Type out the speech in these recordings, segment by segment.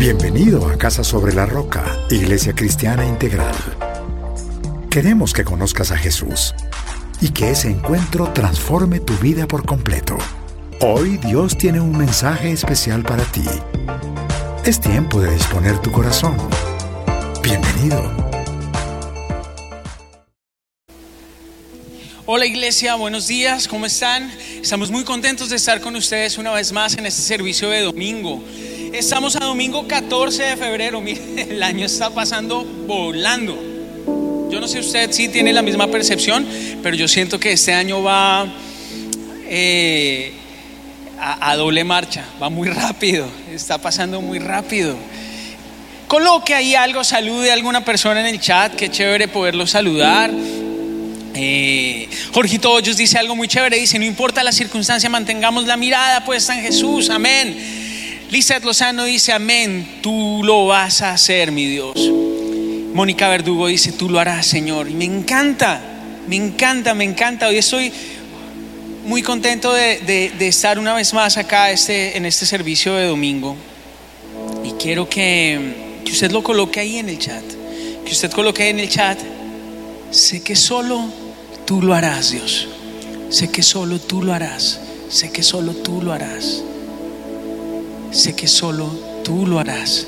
Bienvenido a Casa sobre la Roca, Iglesia Cristiana Integral. Queremos que conozcas a Jesús y que ese encuentro transforme tu vida por completo. Hoy Dios tiene un mensaje especial para ti. Es tiempo de disponer tu corazón. Bienvenido. Hola iglesia, buenos días, ¿cómo están? Estamos muy contentos de estar con ustedes una vez más en este servicio de domingo. Estamos a domingo 14 de febrero, mire, el año está pasando volando. Yo no sé usted si tiene la misma percepción, pero yo siento que este año va eh, a, a doble marcha, va muy rápido, está pasando muy rápido. Coloque ahí algo, salude a alguna persona en el chat, qué chévere poderlo saludar. Eh, Jorgito Hoyos dice algo muy chévere, dice, no importa la circunstancia, mantengamos la mirada puesta en Jesús, amén. Lizeth Lozano dice, amén, tú lo vas a hacer, mi Dios. Mónica Verdugo dice, tú lo harás, Señor. Y me encanta, me encanta, me encanta. Hoy estoy muy contento de, estar una vez más acá este, en este servicio de domingo. Y quiero que, que usted lo coloque ahí en el chat. Que usted coloque en el chat. Sé que solo tú lo harás, Dios. Sé que solo tú lo harás. Sé que solo tú lo harás sé que solo tú lo harás.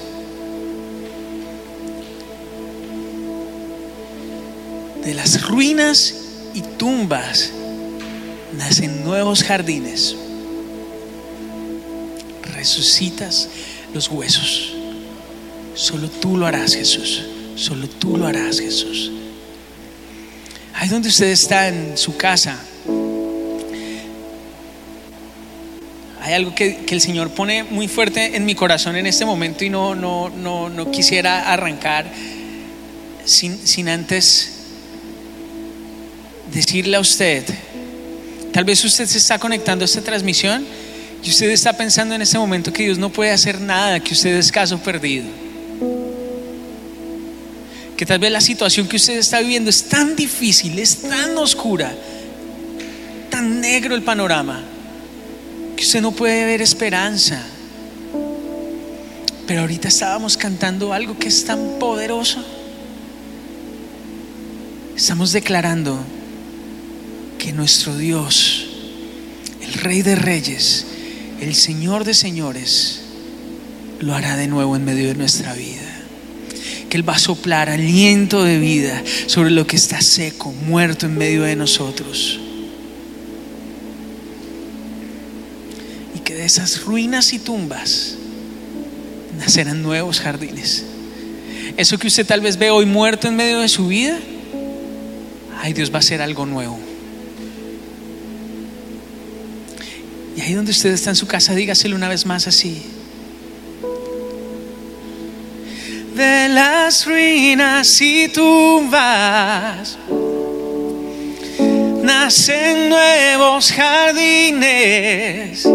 De las ruinas y tumbas nacen nuevos jardines. Resucitas los huesos. Solo tú lo harás, Jesús. Solo tú lo harás, Jesús. Ahí donde usted está en su casa, hay algo que, el Señor pone muy fuerte en mi corazón en este momento y no, no, no, no quisiera arrancar sin, sin antes decirle a usted, tal vez usted se está conectando a esta transmisión y usted está pensando en este momento que Dios no puede hacer nada, que usted es caso perdido. Que tal vez la situación que usted está viviendo es tan difícil, es tan oscura, tan negro el panorama usted no puede ver esperanza. Pero ahorita estábamos cantando algo que es tan poderoso. Estamos declarando que nuestro Dios, el Rey de Reyes, el Señor de Señores, lo hará de nuevo en medio de nuestra vida. Que Él va a soplar aliento de vida sobre lo que está seco, muerto en medio de nosotros. De esas ruinas y tumbas nacerán nuevos jardines. Eso que usted tal vez ve hoy muerto en medio de su vida, ay, Dios va a hacer algo nuevo. Y ahí donde usted está en su casa, dígaselo una vez más así. De las ruinas y tumbas nacen nuevos jardines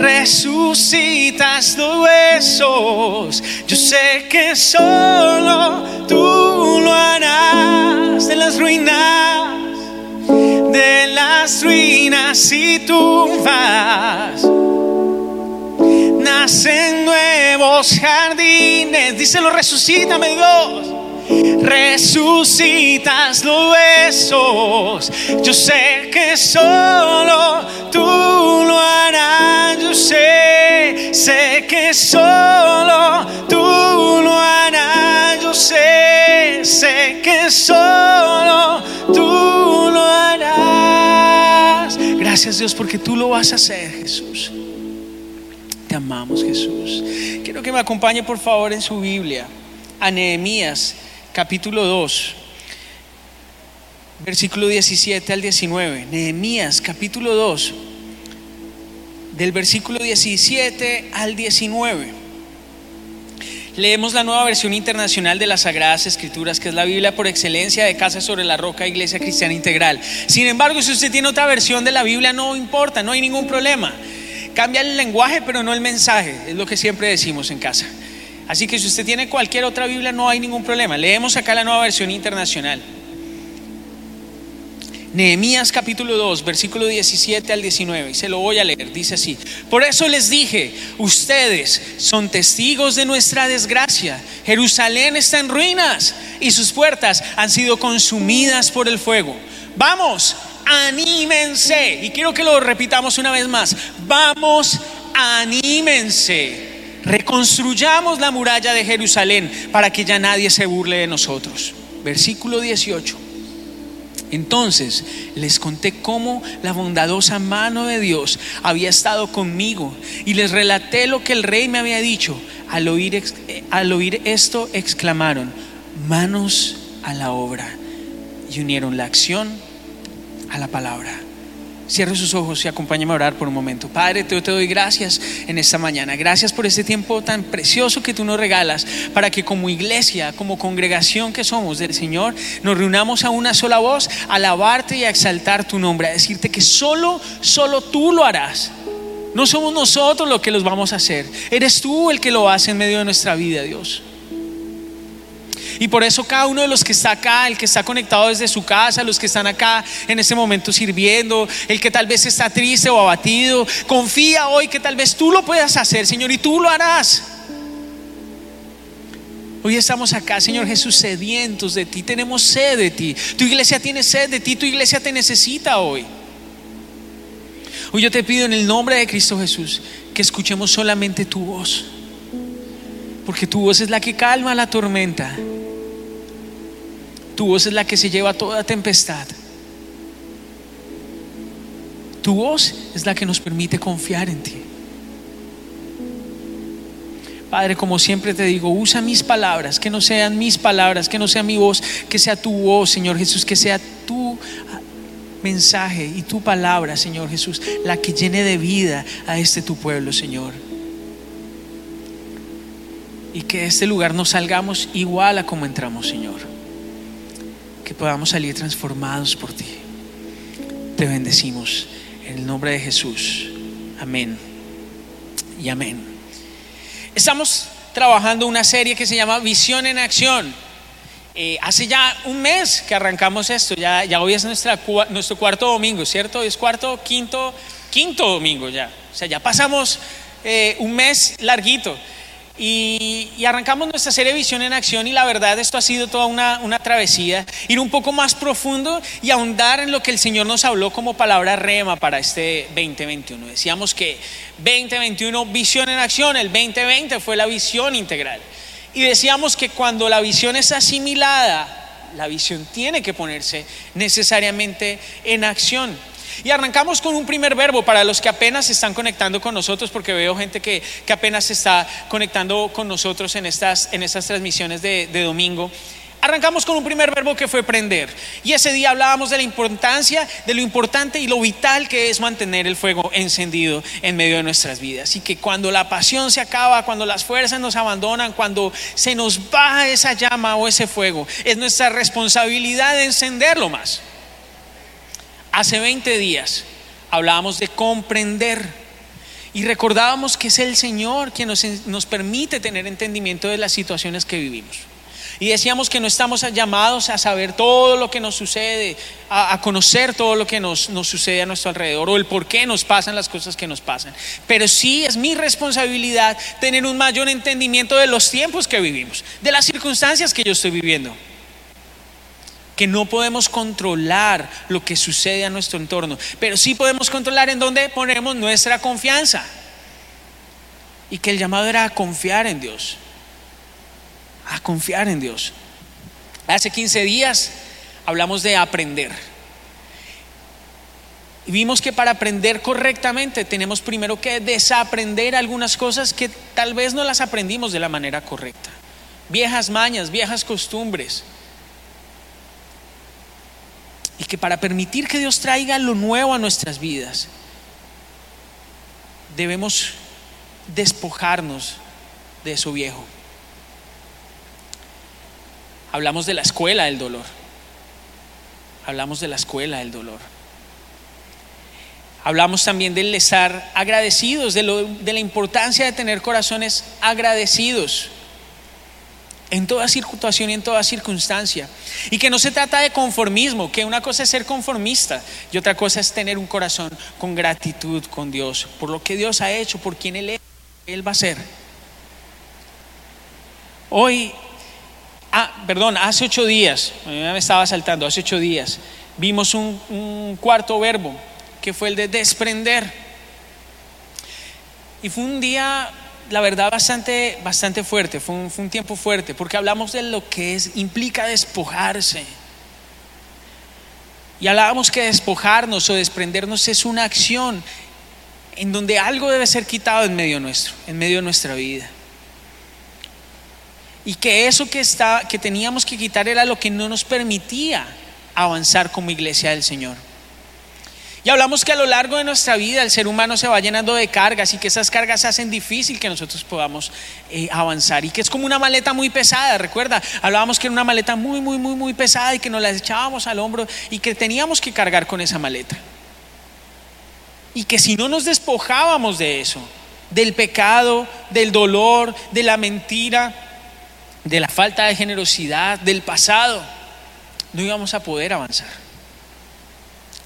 resucitas los huesos. Yo sé que solo tú lo harás de las ruinas, de las ruinas y tumbas. Nacen nuevos jardines, díselo, resucítame Dios resucitas los huesos. Yo sé que solo tú lo harás. Yo sé, sé que solo tú lo harás. Yo sé, sé que solo tú lo harás. Gracias Dios porque tú lo vas a hacer, Jesús. Te amamos, Jesús. Quiero que me acompañe por favor en su Biblia a Nehemías capítulo 2, versículo 17 al 19. Nehemías capítulo 2, del versículo 17 al 19. Leemos la nueva versión internacional de las Sagradas Escrituras, que es la Biblia por excelencia de Casa sobre la Roca, Iglesia Cristiana Integral. Sin embargo, si usted tiene otra versión de la Biblia, no importa, no hay ningún problema. Cambia el lenguaje, pero no el mensaje, es lo que siempre decimos en casa. Así que si usted tiene cualquier otra Biblia, no hay ningún problema. Leemos acá la nueva versión internacional. Nehemías capítulo 2, versículo 17 al 19, y se lo voy a leer, dice así, por eso les dije, ustedes son testigos de nuestra desgracia, Jerusalén está en ruinas y sus puertas han sido consumidas por el fuego. Vamos, anímense, y quiero que lo repitamos una vez más, vamos, anímense, reconstruyamos la muralla de Jerusalén para que ya nadie se burle de nosotros. Versículo 18. Entonces les conté cómo la bondadosa mano de Dios había estado conmigo y les relaté lo que el rey me había dicho. Al oír, eh, al oír esto exclamaron, manos a la obra y unieron la acción a la palabra. Cierre sus ojos y acompáñame a orar por un momento. Padre, te, doy gracias en esta mañana. Gracias por este tiempo tan precioso que tú nos regalas para que como iglesia, como congregación que somos del Señor, nos reunamos a una sola voz, a alabarte y a exaltar tu nombre, a decirte que solo, solo tú lo harás. No somos nosotros los que los vamos a hacer. Eres tú el que lo hace en medio de nuestra vida, Dios. Y por eso cada uno de los que está acá, el que está conectado desde su casa, los que están acá en este momento sirviendo, el que tal vez está triste o abatido, confía hoy que tal vez tú lo puedas hacer, Señor, y tú lo harás. Hoy estamos acá, Señor Jesús, sedientos de ti, tenemos sed de ti. Tu iglesia tiene sed de ti, tu iglesia te necesita hoy. Hoy yo te pido en el nombre de Cristo Jesús que escuchemos solamente tu voz, porque tu voz es la que calma la tormenta. Tu voz es la que se lleva toda tempestad. Tu voz es la que nos permite confiar en ti. Padre, como siempre te digo, usa mis palabras, que no sean mis palabras, que no sea mi voz, que sea tu voz, Señor Jesús, que sea tu mensaje y tu palabra, Señor Jesús, la que llene de vida a este tu pueblo, Señor. Y que de este lugar nos salgamos igual a como entramos, Señor que podamos salir transformados por ti. Te bendecimos en el nombre de Jesús. Amén y amén. Estamos trabajando una serie que se llama Visión en Acción. Eh, hace ya un mes que arrancamos esto, ya, hoy es nuestro cuarto domingo, ¿cierto? Es cuarto, quinto, quinto domingo ya. O sea, ya pasamos eh, un mes larguito. Y, arrancamos nuestra serie Visión en Acción y la verdad esto ha sido toda una, una, travesía, ir un poco más profundo y ahondar en lo que el Señor nos habló como palabra rema para este 2021. Decíamos que 2021 Visión en Acción, el 2020 fue la visión integral. Y decíamos que cuando la visión es asimilada, la visión tiene que ponerse necesariamente en acción. Y arrancamos con un primer verbo para los que apenas se están conectando con nosotros, porque veo gente que, apenas se está conectando con nosotros en estas, en estas transmisiones de, de domingo. Arrancamos con un primer verbo que fue prender. Y ese día hablábamos de la importancia, de lo importante y lo vital que es mantener el fuego encendido en medio de nuestras vidas. Y que cuando la pasión se acaba, cuando las fuerzas nos abandonan, cuando se nos baja esa llama o ese fuego, es nuestra responsabilidad de encenderlo más. Hace 20 días hablábamos de comprender y recordábamos que es el Señor quien nos, permite tener entendimiento de las situaciones que vivimos. Y decíamos que no estamos llamados a saber todo lo que nos sucede, a, conocer todo lo que nos, nos, sucede a nuestro alrededor o el por qué nos pasan las cosas que nos pasan. Pero sí es mi responsabilidad tener un mayor entendimiento de los tiempos que vivimos, de las circunstancias que yo estoy viviendo que no podemos controlar lo que sucede a nuestro entorno, pero sí podemos controlar en dónde ponemos nuestra confianza. Y que el llamado era a confiar en Dios, a confiar en Dios. Hace 15 días hablamos de aprender. Y vimos que para aprender correctamente tenemos primero que desaprender algunas cosas que tal vez no las aprendimos de la manera correcta. Viejas mañas, viejas costumbres y que para permitir que Dios traiga lo nuevo a nuestras vidas, debemos despojarnos de eso viejo. Hablamos de la escuela del dolor. Hablamos de la escuela del dolor. Hablamos también del estar agradecidos, de, de la importancia de tener corazones agradecidos. En toda situación y en toda circunstancia. Y que no se trata de conformismo, que una cosa es ser conformista y otra cosa es tener un corazón con gratitud con Dios, por lo que Dios ha hecho, por quien Él es, Él va a ser. Hoy, ah, perdón, hace ocho días, me estaba saltando, hace ocho días, vimos un, un cuarto verbo, que fue el de desprender. Y fue un día la verdad, bastante, bastante fuerte, fue un, tiempo fuerte, porque hablamos de lo que es, implica despojarse. Y hablábamos que despojarnos o desprendernos es una acción en donde algo debe ser quitado en medio nuestro, en medio de nuestra vida. Y que eso que, está, que teníamos que quitar era lo que no nos permitía avanzar como iglesia del Señor. Y hablamos que a lo largo de nuestra vida el ser humano se va llenando de cargas y que esas cargas hacen difícil que nosotros podamos eh, avanzar. Y que es como una maleta muy pesada, recuerda, hablábamos que era una maleta muy, muy, muy, muy pesada y que nos la echábamos al hombro y que teníamos que cargar con esa maleta. Y que si no nos despojábamos de eso, del pecado, del dolor, de la mentira, de la falta de generosidad, del pasado, no íbamos a poder avanzar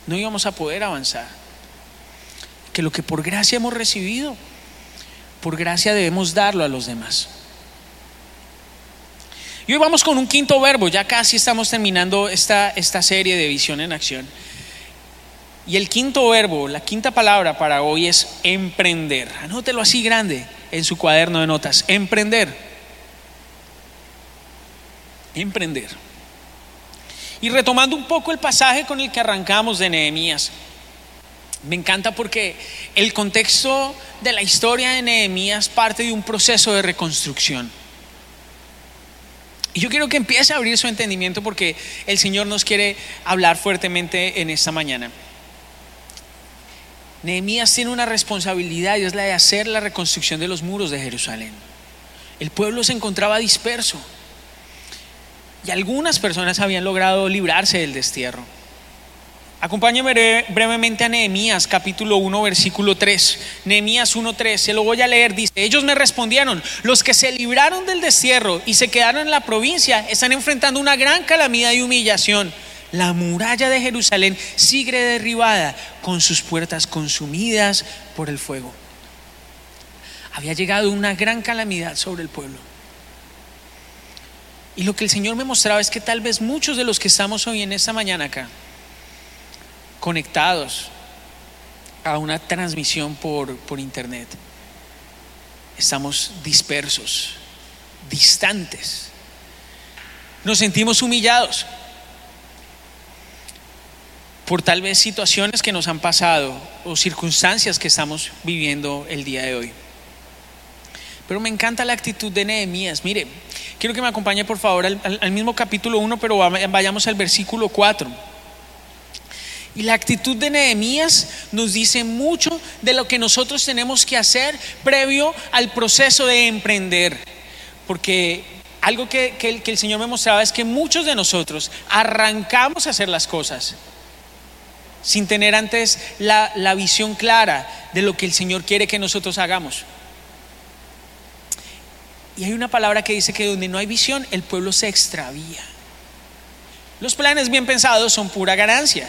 no íbamos a poder avanzar. Que lo que por gracia hemos recibido, por gracia debemos darlo a los demás. Y hoy vamos con un quinto verbo, ya casi estamos terminando esta, esta serie de visión en acción. Y el quinto verbo, la quinta palabra para hoy es emprender. Anótelo así grande en su cuaderno de notas. Emprender. Emprender. Y retomando un poco el pasaje con el que arrancamos de Nehemías, me encanta porque el contexto de la historia de Nehemías parte de un proceso de reconstrucción. Y yo quiero que empiece a abrir su entendimiento porque el Señor nos quiere hablar fuertemente en esta mañana. Nehemías tiene una responsabilidad y es la de hacer la reconstrucción de los muros de Jerusalén. El pueblo se encontraba disperso. Y algunas personas habían logrado librarse del destierro. Acompáñame brevemente a Nehemías capítulo 1 versículo 3. Nehemías 1:3, se lo voy a leer, dice, ellos me respondieron, los que se libraron del destierro y se quedaron en la provincia están enfrentando una gran calamidad y humillación. La muralla de Jerusalén sigue derribada con sus puertas consumidas por el fuego. Había llegado una gran calamidad sobre el pueblo. Y lo que el Señor me mostraba es que tal vez muchos de los que estamos hoy en esta mañana acá, conectados a una transmisión por, por internet, estamos dispersos, distantes. Nos sentimos humillados por tal vez situaciones que nos han pasado o circunstancias que estamos viviendo el día de hoy. Pero me encanta la actitud de Nehemías. Mire, quiero que me acompañe por favor al, mismo capítulo 1, pero vayamos al versículo 4. Y la actitud de Nehemías nos dice mucho de lo que nosotros tenemos que hacer previo al proceso de emprender. Porque algo que, el, Señor me mostraba es que muchos de nosotros arrancamos a hacer las cosas sin tener antes la, la visión clara de lo que el Señor quiere que nosotros hagamos. Y hay una palabra que dice que donde no hay visión, el pueblo se extravía. Los planes bien pensados son pura ganancia.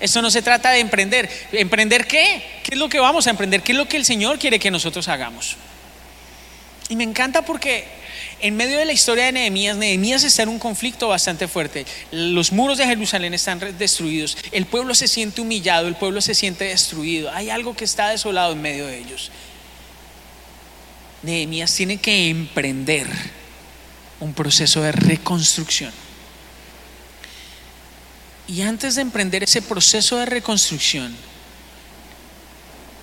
Esto no se trata de emprender. ¿Emprender qué? ¿Qué es lo que vamos a emprender? ¿Qué es lo que el Señor quiere que nosotros hagamos? Y me encanta porque en medio de la historia de Nehemías, Nehemías está en un conflicto bastante fuerte. Los muros de Jerusalén están destruidos. El pueblo se siente humillado, el pueblo se siente destruido. Hay algo que está desolado en medio de ellos. Nehemías tiene que emprender un proceso de reconstrucción. Y antes de emprender ese proceso de reconstrucción,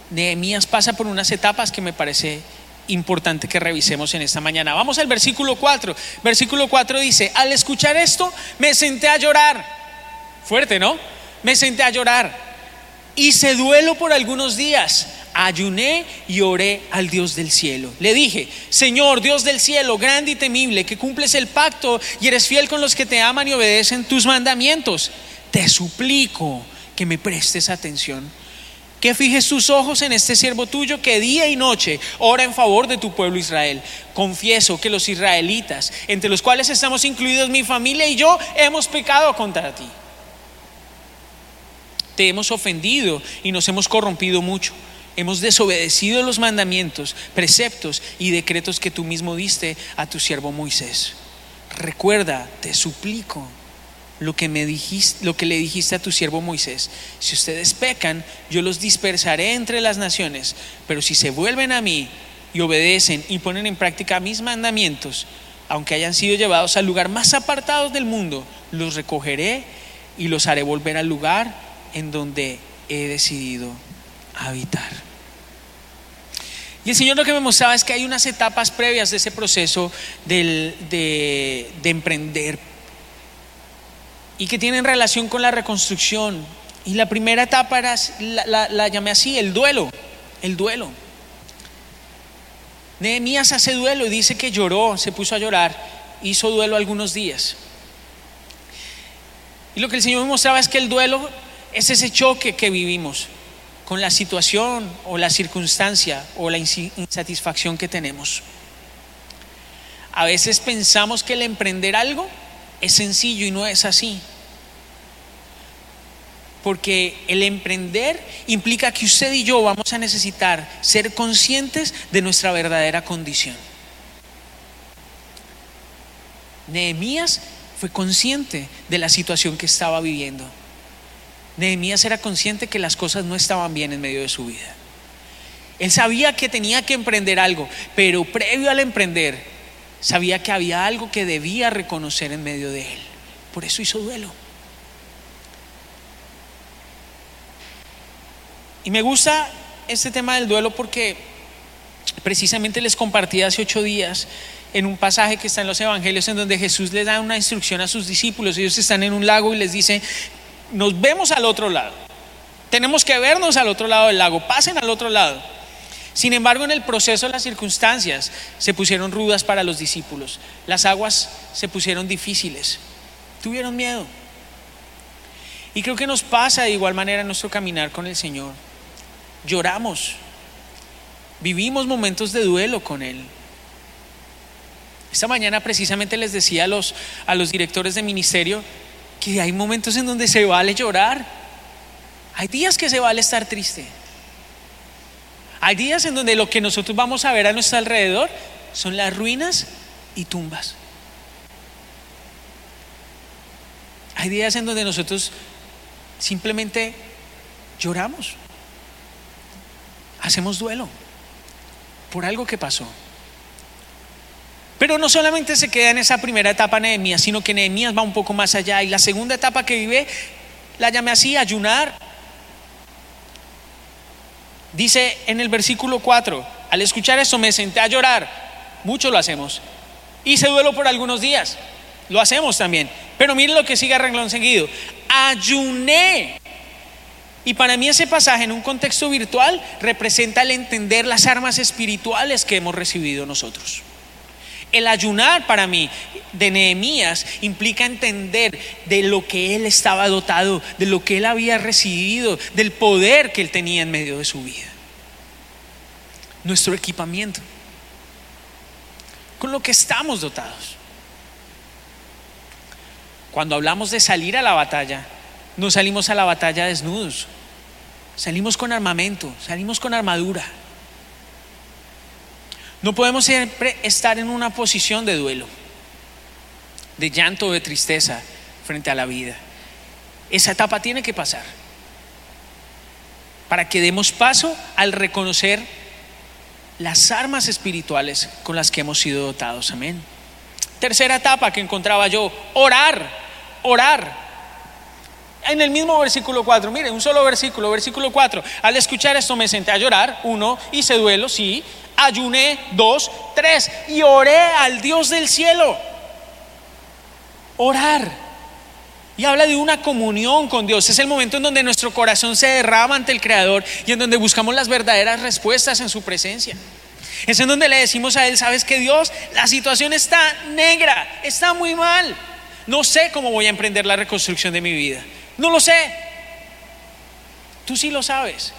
Nehemías pasa por unas etapas que me parece importante que revisemos en esta mañana. Vamos al versículo 4. Versículo 4 dice, al escuchar esto me senté a llorar. Fuerte, ¿no? Me senté a llorar. Hice duelo por algunos días ayuné y oré al Dios del cielo. Le dije, Señor, Dios del cielo, grande y temible, que cumples el pacto y eres fiel con los que te aman y obedecen tus mandamientos, te suplico que me prestes atención que fijes tus ojos en este siervo tuyo que día y noche ora en favor de tu pueblo Israel. Confieso que los israelitas, entre los cuales estamos incluidos mi familia y yo, hemos pecado contra ti. Te hemos ofendido y nos hemos corrompido mucho. Hemos desobedecido los mandamientos, preceptos y decretos que tú mismo diste a tu siervo Moisés. Recuerda, te suplico, lo que, me dijiste, lo que le dijiste a tu siervo Moisés. Si ustedes pecan, yo los dispersaré entre las naciones, pero si se vuelven a mí y obedecen y ponen en práctica mis mandamientos, aunque hayan sido llevados al lugar más apartado del mundo, los recogeré y los haré volver al lugar en donde he decidido habitar. Y el Señor lo que me mostraba es que hay unas etapas previas de ese proceso de, de emprender y que tienen relación con la reconstrucción. Y la primera etapa era, la, llamé así, el duelo, el duelo. Nehemías hace duelo y dice que lloró, se puso a llorar, hizo duelo algunos días. Y lo que el Señor me mostraba es que el duelo es ese choque que vivimos con la situación o la circunstancia o la insatisfacción que tenemos. A veces pensamos que el emprender algo es sencillo y no es así. Porque el emprender implica que usted y yo vamos a necesitar ser conscientes de nuestra verdadera condición. Nehemías fue consciente de la situación que estaba viviendo. Nehemías era consciente que las cosas no estaban bien en medio de su vida. Él sabía que tenía que emprender algo, pero previo al emprender, sabía que había algo que debía reconocer en medio de él. Por eso hizo duelo. Y me gusta este tema del duelo porque precisamente les compartí hace ocho días en un pasaje que está en los evangelios en donde Jesús les da una instrucción a sus discípulos. Ellos están en un lago y les dice, nos vemos al otro lado. Tenemos que vernos al otro lado del lago, pasen al otro lado. Sin embargo, en el proceso las circunstancias se pusieron rudas para los discípulos. Las aguas se pusieron difíciles. Tuvieron miedo. Y creo que nos pasa de igual manera en nuestro caminar con el Señor. Lloramos. Vivimos momentos de duelo con Él. Esta mañana precisamente les decía a los, a los directores de ministerio que hay momentos en donde se vale llorar. Hay días que se vale estar triste. Hay días en donde lo que nosotros vamos a ver a nuestro alrededor son las ruinas y tumbas. Hay días en donde nosotros simplemente lloramos. Hacemos duelo por algo que pasó. Pero no solamente se queda en esa primera etapa Nehemías, sino que Nehemías va un poco más allá. Y la segunda etapa que vive, la llamé así, ayunar. Dice en el versículo 4, al escuchar eso me senté a llorar. Mucho lo hacemos. Hice duelo por algunos días. Lo hacemos también. Pero miren lo que sigue renglón seguido. Ayuné. Y para mí ese pasaje en un contexto virtual representa el entender las armas espirituales que hemos recibido nosotros. El ayunar para mí de Nehemías implica entender de lo que él estaba dotado, de lo que él había recibido, del poder que él tenía en medio de su vida. Nuestro equipamiento, con lo que estamos dotados. Cuando hablamos de salir a la batalla, no salimos a la batalla desnudos, salimos con armamento, salimos con armadura. No podemos siempre estar en una posición de duelo, de llanto de tristeza frente a la vida. Esa etapa tiene que pasar para que demos paso al reconocer las armas espirituales con las que hemos sido dotados. Amén. Tercera etapa que encontraba yo, orar, orar. En el mismo versículo 4, mire, un solo versículo, versículo 4. Al escuchar esto me senté a llorar, uno, hice duelo, sí, ayuné, dos, tres, y oré al Dios del cielo. Orar. Y habla de una comunión con Dios. Es el momento en donde nuestro corazón se derrama ante el Creador y en donde buscamos las verdaderas respuestas en su presencia. Es en donde le decimos a Él, sabes que Dios, la situación está negra, está muy mal. No sé cómo voy a emprender la reconstrucción de mi vida. No lo sé. Tú sí lo sabes.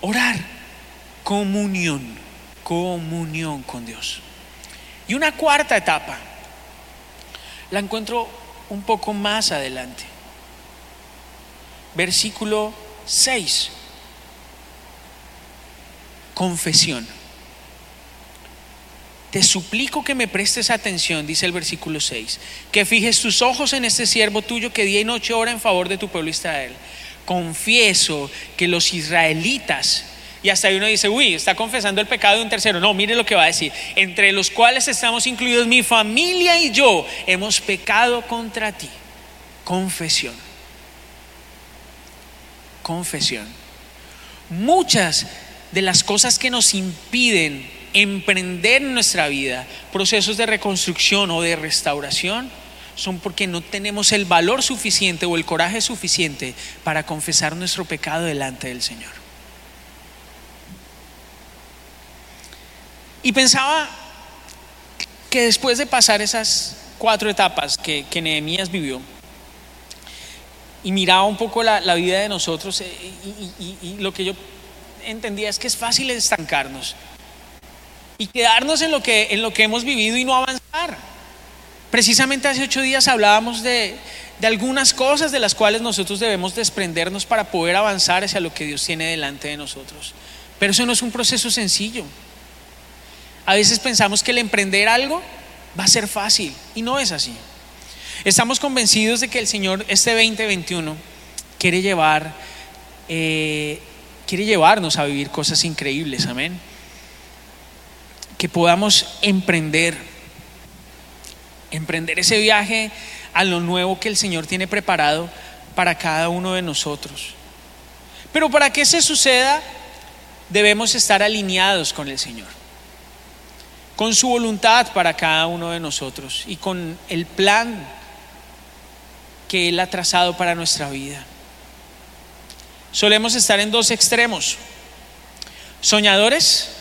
Orar, comunión, comunión con Dios. Y una cuarta etapa, la encuentro un poco más adelante. Versículo 6. Confesión. Te suplico que me prestes atención, dice el versículo 6, que fijes tus ojos en este siervo tuyo que día y noche ora en favor de tu pueblo Israel. Confieso que los israelitas, y hasta ahí uno dice, uy, está confesando el pecado de un tercero. No, mire lo que va a decir, entre los cuales estamos incluidos mi familia y yo, hemos pecado contra ti. Confesión. Confesión. Muchas de las cosas que nos impiden emprender en nuestra vida procesos de reconstrucción o de restauración son porque no tenemos el valor suficiente o el coraje suficiente para confesar nuestro pecado delante del Señor. Y pensaba que después de pasar esas cuatro etapas que, que Nehemías vivió, y miraba un poco la, vida de nosotros, eh, y lo que yo entendía es que es fácil estancarnos y quedarnos en lo que, en lo que hemos vivido y no avanzar. Precisamente hace ocho días hablábamos de, de algunas cosas de las cuales nosotros debemos desprendernos para poder avanzar hacia lo que Dios tiene delante de nosotros. Pero eso no es un proceso sencillo. A veces pensamos que el emprender algo va a ser fácil y no es así. Estamos convencidos de que el Señor este 2021 quiere llevar, eh, quiere llevarnos a vivir cosas increíbles, amén que podamos emprender, emprender ese viaje a lo nuevo que el Señor tiene preparado para cada uno de nosotros. Pero para que se suceda, debemos estar alineados con el Señor, con su voluntad para cada uno de nosotros y con el plan que Él ha trazado para nuestra vida. Solemos estar en dos extremos, soñadores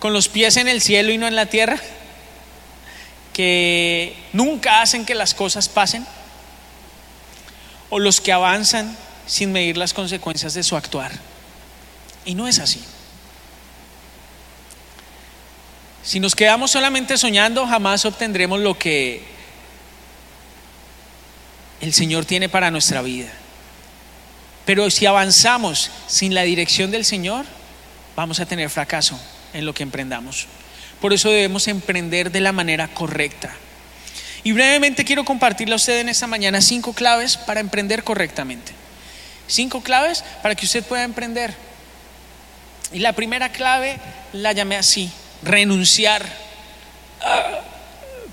con los pies en el cielo y no en la tierra, que nunca hacen que las cosas pasen, o los que avanzan sin medir las consecuencias de su actuar. Y no es así. Si nos quedamos solamente soñando, jamás obtendremos lo que el Señor tiene para nuestra vida. Pero si avanzamos sin la dirección del Señor, vamos a tener fracaso en lo que emprendamos. Por eso debemos emprender de la manera correcta. Y brevemente quiero compartirle a usted en esta mañana cinco claves para emprender correctamente. Cinco claves para que usted pueda emprender. Y la primera clave la llamé así, renunciar. Ah,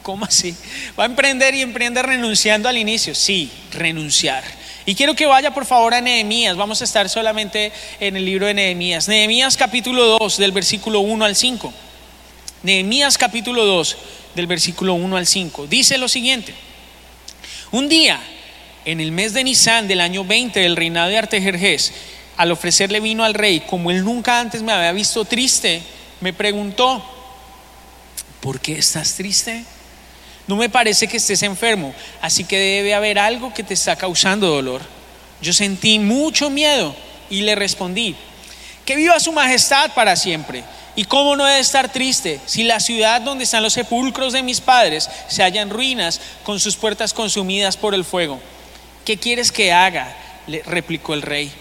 ¿Cómo así? ¿Va a emprender y emprende renunciando al inicio? Sí, renunciar. Y quiero que vaya por favor a Nehemías. Vamos a estar solamente en el libro de Nehemías. Nehemías capítulo 2 del versículo 1 al 5. Nehemías capítulo 2 del versículo 1 al 5. Dice lo siguiente. Un día, en el mes de Nisan del año 20 del reinado de Artejerjes, al ofrecerle vino al rey, como él nunca antes me había visto triste, me preguntó, ¿por qué estás triste? No me parece que estés enfermo, así que debe haber algo que te está causando dolor. Yo sentí mucho miedo y le respondí, que viva su majestad para siempre. ¿Y cómo no debe estar triste si la ciudad donde están los sepulcros de mis padres se halla en ruinas con sus puertas consumidas por el fuego? ¿Qué quieres que haga? le replicó el rey.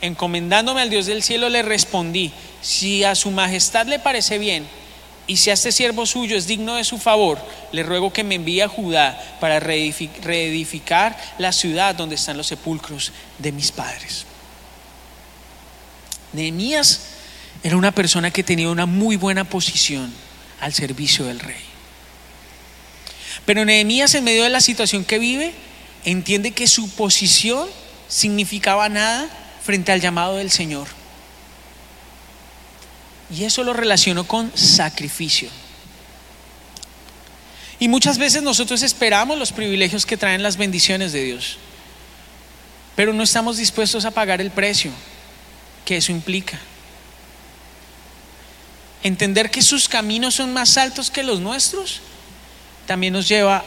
Encomendándome al Dios del cielo le respondí, si a su majestad le parece bien, y si este siervo suyo es digno de su favor, le ruego que me envíe a Judá para reedificar la ciudad donde están los sepulcros de mis padres. Nehemías era una persona que tenía una muy buena posición al servicio del rey. Pero Nehemías en medio de la situación que vive entiende que su posición significaba nada frente al llamado del Señor. Y eso lo relaciono con sacrificio. Y muchas veces nosotros esperamos los privilegios que traen las bendiciones de Dios, pero no estamos dispuestos a pagar el precio que eso implica. Entender que sus caminos son más altos que los nuestros también nos lleva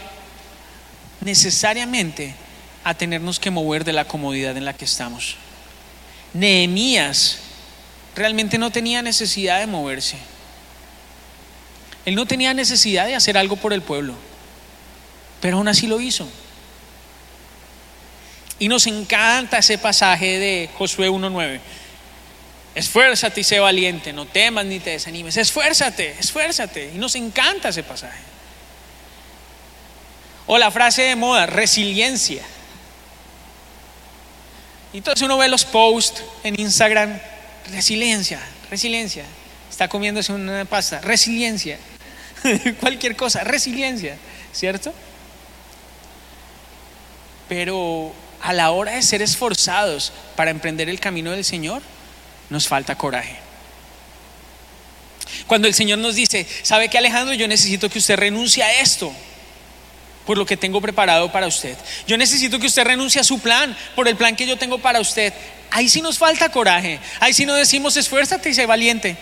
necesariamente a tenernos que mover de la comodidad en la que estamos. Nehemías realmente no tenía necesidad de moverse. Él no tenía necesidad de hacer algo por el pueblo, pero aún así lo hizo. Y nos encanta ese pasaje de Josué 1.9. Esfuérzate y sé valiente, no temas ni te desanimes. Esfuérzate, esfuérzate. Y nos encanta ese pasaje. O la frase de moda, resiliencia. Y entonces uno ve los posts en Instagram, resiliencia, resiliencia. Está comiéndose una pasta, resiliencia. Cualquier cosa, resiliencia, ¿cierto? Pero a la hora de ser esforzados para emprender el camino del Señor, nos falta coraje. Cuando el Señor nos dice, ¿sabe que Alejandro? Yo necesito que usted renuncie a esto por lo que tengo preparado para usted. Yo necesito que usted renuncie a su plan por el plan que yo tengo para usted. Ahí sí nos falta coraje. Ahí sí no decimos esfuérzate y sé valiente.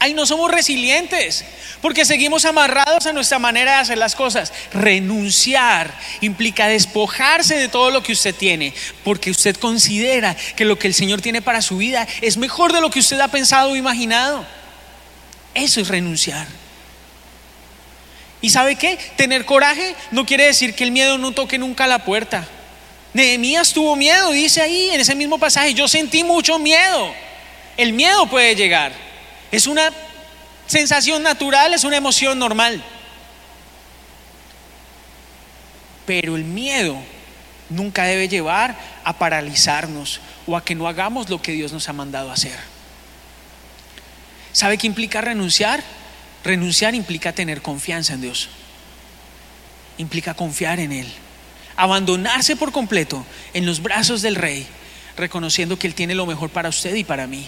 Ahí no somos resilientes porque seguimos amarrados a nuestra manera de hacer las cosas. Renunciar implica despojarse de todo lo que usted tiene porque usted considera que lo que el Señor tiene para su vida es mejor de lo que usted ha pensado o imaginado. Eso es renunciar. ¿Y sabe qué? Tener coraje no quiere decir que el miedo no toque nunca la puerta. Nehemías tuvo miedo, dice ahí en ese mismo pasaje, yo sentí mucho miedo. El miedo puede llegar. Es una sensación natural, es una emoción normal. Pero el miedo nunca debe llevar a paralizarnos o a que no hagamos lo que Dios nos ha mandado hacer. ¿Sabe qué implica renunciar? Renunciar implica tener confianza en Dios. Implica confiar en Él. Abandonarse por completo en los brazos del Rey, reconociendo que Él tiene lo mejor para usted y para mí.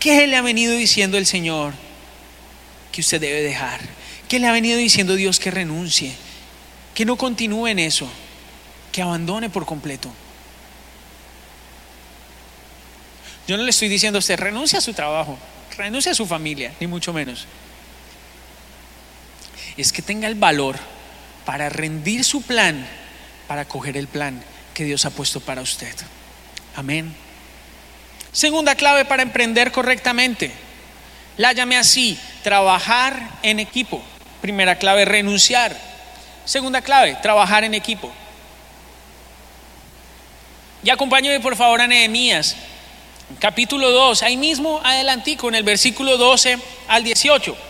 ¿Qué le ha venido diciendo el Señor que usted debe dejar? ¿Qué le ha venido diciendo Dios que renuncie? Que no continúe en eso, que abandone por completo. Yo no le estoy diciendo a usted, renuncia a su trabajo, renuncia a su familia, ni mucho menos es que tenga el valor para rendir su plan, para coger el plan que Dios ha puesto para usted. Amén. Segunda clave para emprender correctamente. La llame así, trabajar en equipo. Primera clave, renunciar. Segunda clave, trabajar en equipo. Y acompáñeme por favor a Nehemías, capítulo 2, ahí mismo adelantico en el versículo 12 al 18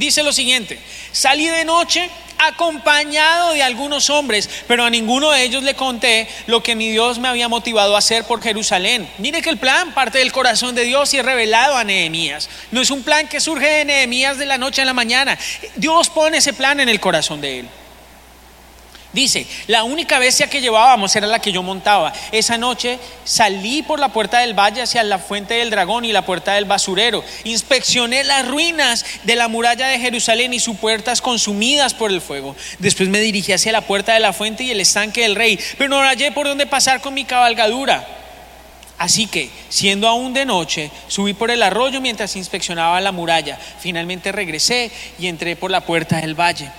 dice lo siguiente, salí de noche acompañado de algunos hombres, pero a ninguno de ellos le conté lo que mi Dios me había motivado a hacer por Jerusalén. Mire que el plan parte del corazón de Dios y es revelado a Nehemías. No es un plan que surge de Nehemías de la noche a la mañana. Dios pone ese plan en el corazón de él. Dice, la única bestia que llevábamos era la que yo montaba. Esa noche salí por la puerta del valle hacia la fuente del dragón y la puerta del basurero. Inspeccioné las ruinas de la muralla de Jerusalén y sus puertas consumidas por el fuego. Después me dirigí hacia la puerta de la fuente y el estanque del rey, pero no hallé por dónde pasar con mi cabalgadura. Así que, siendo aún de noche, subí por el arroyo mientras inspeccionaba la muralla. Finalmente regresé y entré por la puerta del valle.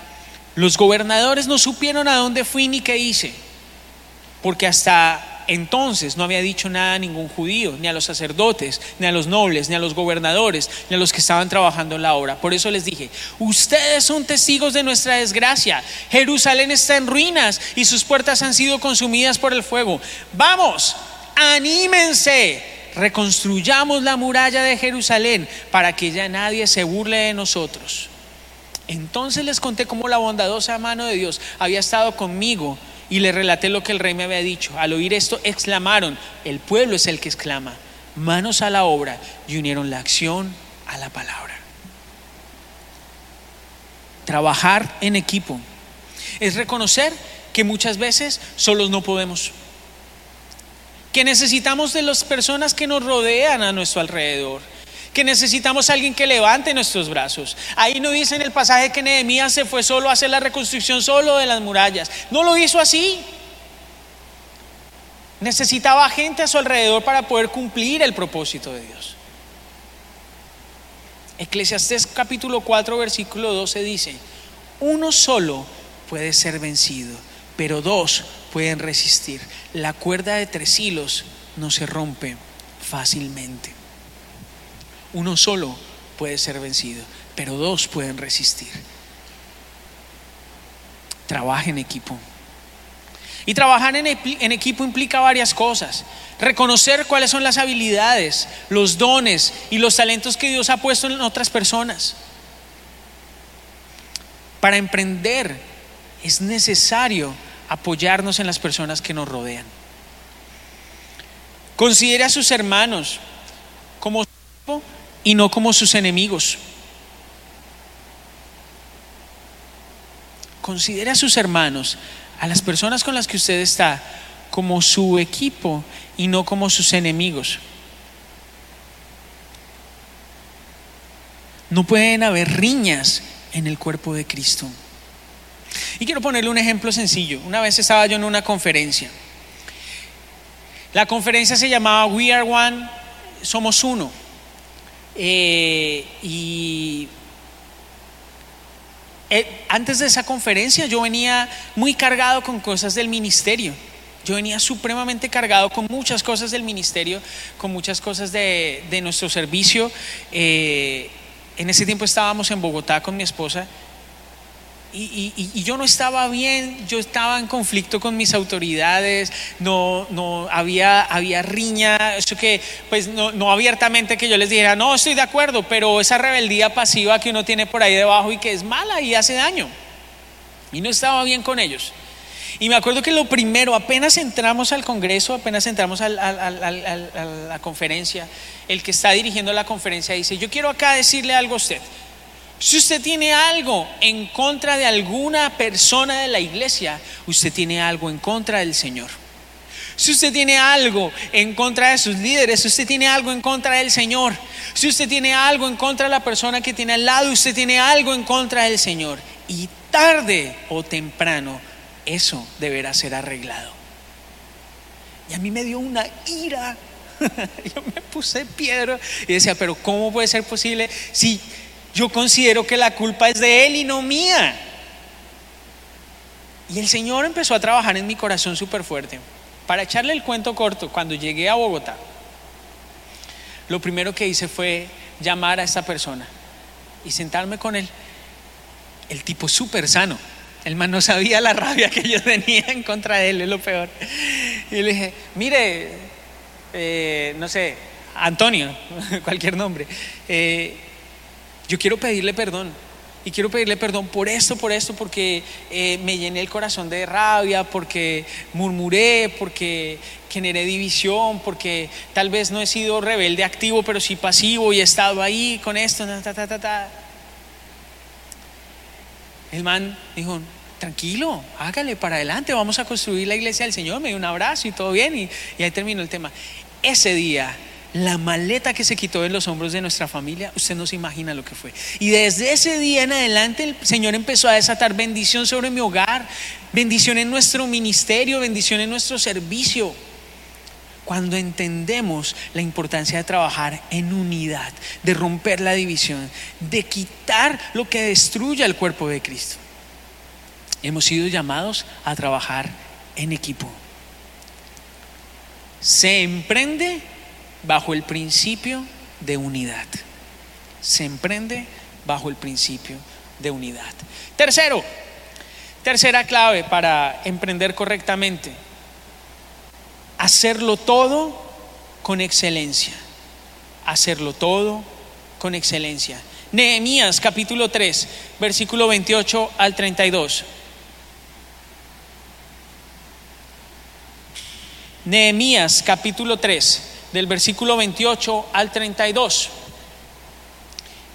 Los gobernadores no supieron a dónde fui ni qué hice, porque hasta entonces no había dicho nada a ningún judío, ni a los sacerdotes, ni a los nobles, ni a los gobernadores, ni a los que estaban trabajando en la obra. Por eso les dije, ustedes son testigos de nuestra desgracia. Jerusalén está en ruinas y sus puertas han sido consumidas por el fuego. Vamos, anímense, reconstruyamos la muralla de Jerusalén para que ya nadie se burle de nosotros. Entonces les conté cómo la bondadosa mano de Dios había estado conmigo y le relaté lo que el rey me había dicho. Al oír esto, exclamaron, el pueblo es el que exclama, manos a la obra y unieron la acción a la palabra. Trabajar en equipo es reconocer que muchas veces solos no podemos, que necesitamos de las personas que nos rodean a nuestro alrededor que necesitamos a alguien que levante nuestros brazos. Ahí no dice en el pasaje que Nehemías se fue solo a hacer la reconstrucción solo de las murallas. No lo hizo así. Necesitaba gente a su alrededor para poder cumplir el propósito de Dios. Eclesiastés capítulo 4 versículo 12 dice, uno solo puede ser vencido, pero dos pueden resistir. La cuerda de tres hilos no se rompe fácilmente. Uno solo puede ser vencido, pero dos pueden resistir. Trabaja en equipo. Y trabajar en, equipo implica varias cosas. Reconocer cuáles son las habilidades, los dones y los talentos que Dios ha puesto en otras personas. Para emprender es necesario apoyarnos en las personas que nos rodean. Considere a sus hermanos como y no como sus enemigos. Considere a sus hermanos, a las personas con las que usted está, como su equipo y no como sus enemigos. No pueden haber riñas en el cuerpo de Cristo. Y quiero ponerle un ejemplo sencillo. Una vez estaba yo en una conferencia. La conferencia se llamaba We Are One, Somos Uno. Eh, y eh, antes de esa conferencia yo venía muy cargado con cosas del ministerio. Yo venía supremamente cargado con muchas cosas del ministerio, con muchas cosas de, nuestro servicio. Eh, en ese tiempo estábamos en Bogotá con mi esposa y, yo no estaba bien, yo estaba en conflicto con mis autoridades, no, había, riña, eso que, pues no, no, abiertamente que yo les dijera, no, estoy de acuerdo, pero esa rebeldía pasiva que uno tiene por ahí debajo y que es mala y hace daño. Y no estaba bien con ellos. Y me acuerdo que lo primero, apenas entramos al Congreso, apenas entramos a la conferencia, el que está dirigiendo la conferencia dice, yo quiero acá decirle algo a usted. Si usted tiene algo en contra de alguna persona de la iglesia, usted tiene algo en contra del Señor. Si usted tiene algo en contra de sus líderes, usted tiene algo en contra del Señor. Si usted tiene algo en contra de la persona que tiene al lado, usted tiene algo en contra del Señor. Y tarde o temprano, eso deberá ser arreglado. Y a mí me dio una ira. Yo me puse piedra y decía, pero ¿cómo puede ser posible si yo considero que la culpa es de Él y no mía. Y el Señor empezó a trabajar en mi corazón súper fuerte. Para echarle el cuento corto, cuando llegué a Bogotá, lo primero que hice fue llamar a esta persona y sentarme con él. El tipo súper sano. El man no sabía la rabia que yo tenía en contra de él, es lo peor. Y le dije, mire, eh, no sé, Antonio, cualquier nombre. Eh, yo quiero pedirle perdón. Y quiero pedirle perdón por esto, por esto, porque eh, me llené el corazón de rabia, porque murmuré, porque generé división, porque tal vez no he sido rebelde activo, pero sí pasivo y he estado ahí con esto. El man dijo, tranquilo, hágale para adelante, vamos a construir la iglesia del Señor. Me dio un abrazo y todo bien, y ahí terminó el tema. Ese día la maleta que se quitó de los hombros de nuestra familia, usted no se imagina lo que fue. Y desde ese día en adelante el Señor empezó a desatar bendición sobre mi hogar, bendición en nuestro ministerio, bendición en nuestro servicio. Cuando entendemos la importancia de trabajar en unidad, de romper la división, de quitar lo que destruye al cuerpo de Cristo. Hemos sido llamados a trabajar en equipo. Se emprende bajo el principio de unidad. Se emprende bajo el principio de unidad. Tercero, tercera clave para emprender correctamente. Hacerlo todo con excelencia. Hacerlo todo con excelencia. Nehemías capítulo 3, versículo 28 al 32. Nehemías capítulo 3, del versículo 28 al 32.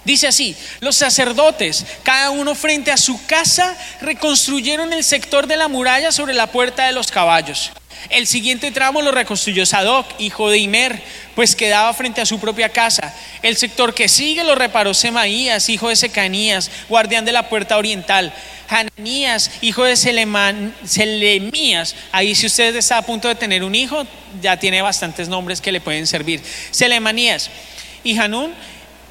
Dice así, los sacerdotes, cada uno frente a su casa, reconstruyeron el sector de la muralla sobre la puerta de los caballos. El siguiente tramo lo reconstruyó Sadoc, hijo de Imer, pues quedaba frente a su propia casa. El sector que sigue lo reparó Semaías, hijo de Secanías, guardián de la puerta oriental. Hananías, hijo de Selemías. Ahí si usted está a punto de tener un hijo, ya tiene bastantes nombres que le pueden servir. Selemanías y Hanún,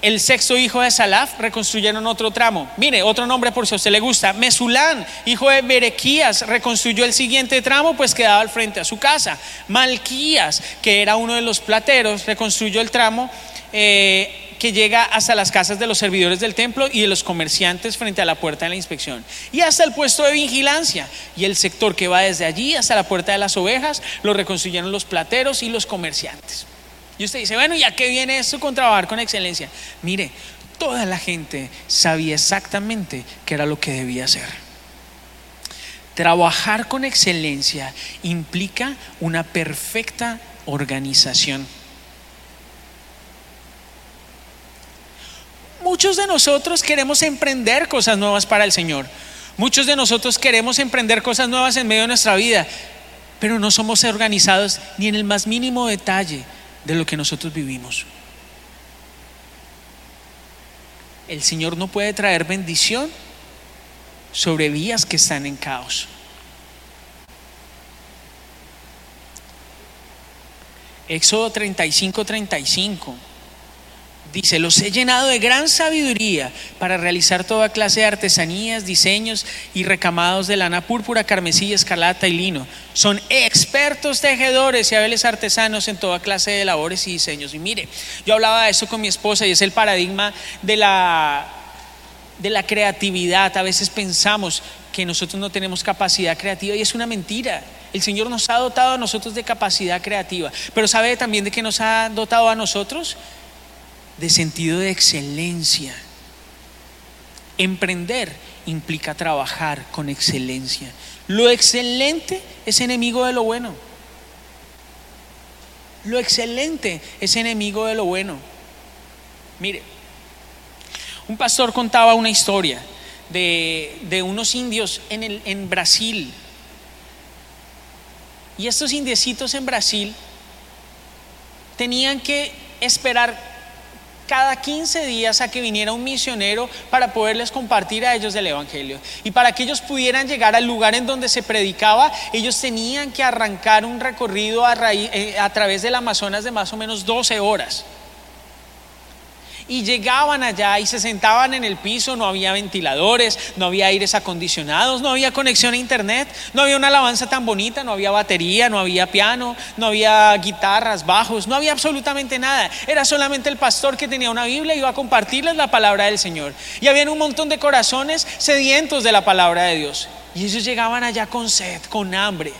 el sexto hijo de Salaf, reconstruyeron otro tramo. Mire, otro nombre por si a usted le gusta. Mesulán, hijo de Berequías, reconstruyó el siguiente tramo, pues quedaba al frente a su casa. Malquías, que era uno de los plateros, reconstruyó el tramo. Eh, que llega hasta las casas de los servidores del templo y de los comerciantes frente a la puerta de la inspección. Y hasta el puesto de vigilancia. Y el sector que va desde allí hasta la puerta de las ovejas lo reconstruyeron los plateros y los comerciantes. Y usted dice, bueno, ¿ya qué viene esto con trabajar con excelencia? Mire, toda la gente sabía exactamente qué era lo que debía hacer. Trabajar con excelencia implica una perfecta organización. Muchos de nosotros queremos emprender cosas nuevas para el Señor. Muchos de nosotros queremos emprender cosas nuevas en medio de nuestra vida, pero no somos organizados ni en el más mínimo detalle de lo que nosotros vivimos. El Señor no puede traer bendición sobre vías que están en caos. Éxodo 35, 35 dice, los he llenado de gran sabiduría para realizar toda clase de artesanías, diseños y recamados de lana púrpura, carmesí, escarlata y lino. Son expertos tejedores y habeles artesanos en toda clase de labores y diseños. Y mire, yo hablaba de eso con mi esposa y es el paradigma de la de la creatividad. A veces pensamos que nosotros no tenemos capacidad creativa y es una mentira. El Señor nos ha dotado a nosotros de capacidad creativa, pero ¿sabe también de qué nos ha dotado a nosotros? De sentido de excelencia. Emprender implica trabajar con excelencia. Lo excelente es enemigo de lo bueno. Lo excelente es enemigo de lo bueno. Mire, un pastor contaba una historia de, unos indios en, el, en Brasil. Y estos indiecitos en Brasil tenían que esperar cada 15 días a que viniera un misionero para poderles compartir a ellos el Evangelio. Y para que ellos pudieran llegar al lugar en donde se predicaba, ellos tenían que arrancar un recorrido a, eh, a través del Amazonas de más o menos 12 horas y llegaban allá y se sentaban en el piso, no había ventiladores, no había aires acondicionados, no había conexión a internet, no había una alabanza tan bonita, no había batería, no había piano, no había guitarras, bajos, no había absolutamente nada. Era solamente el pastor que tenía una Biblia y iba a compartirles la palabra del Señor. Y había un montón de corazones sedientos de la palabra de Dios. Y ellos llegaban allá con sed, con hambre.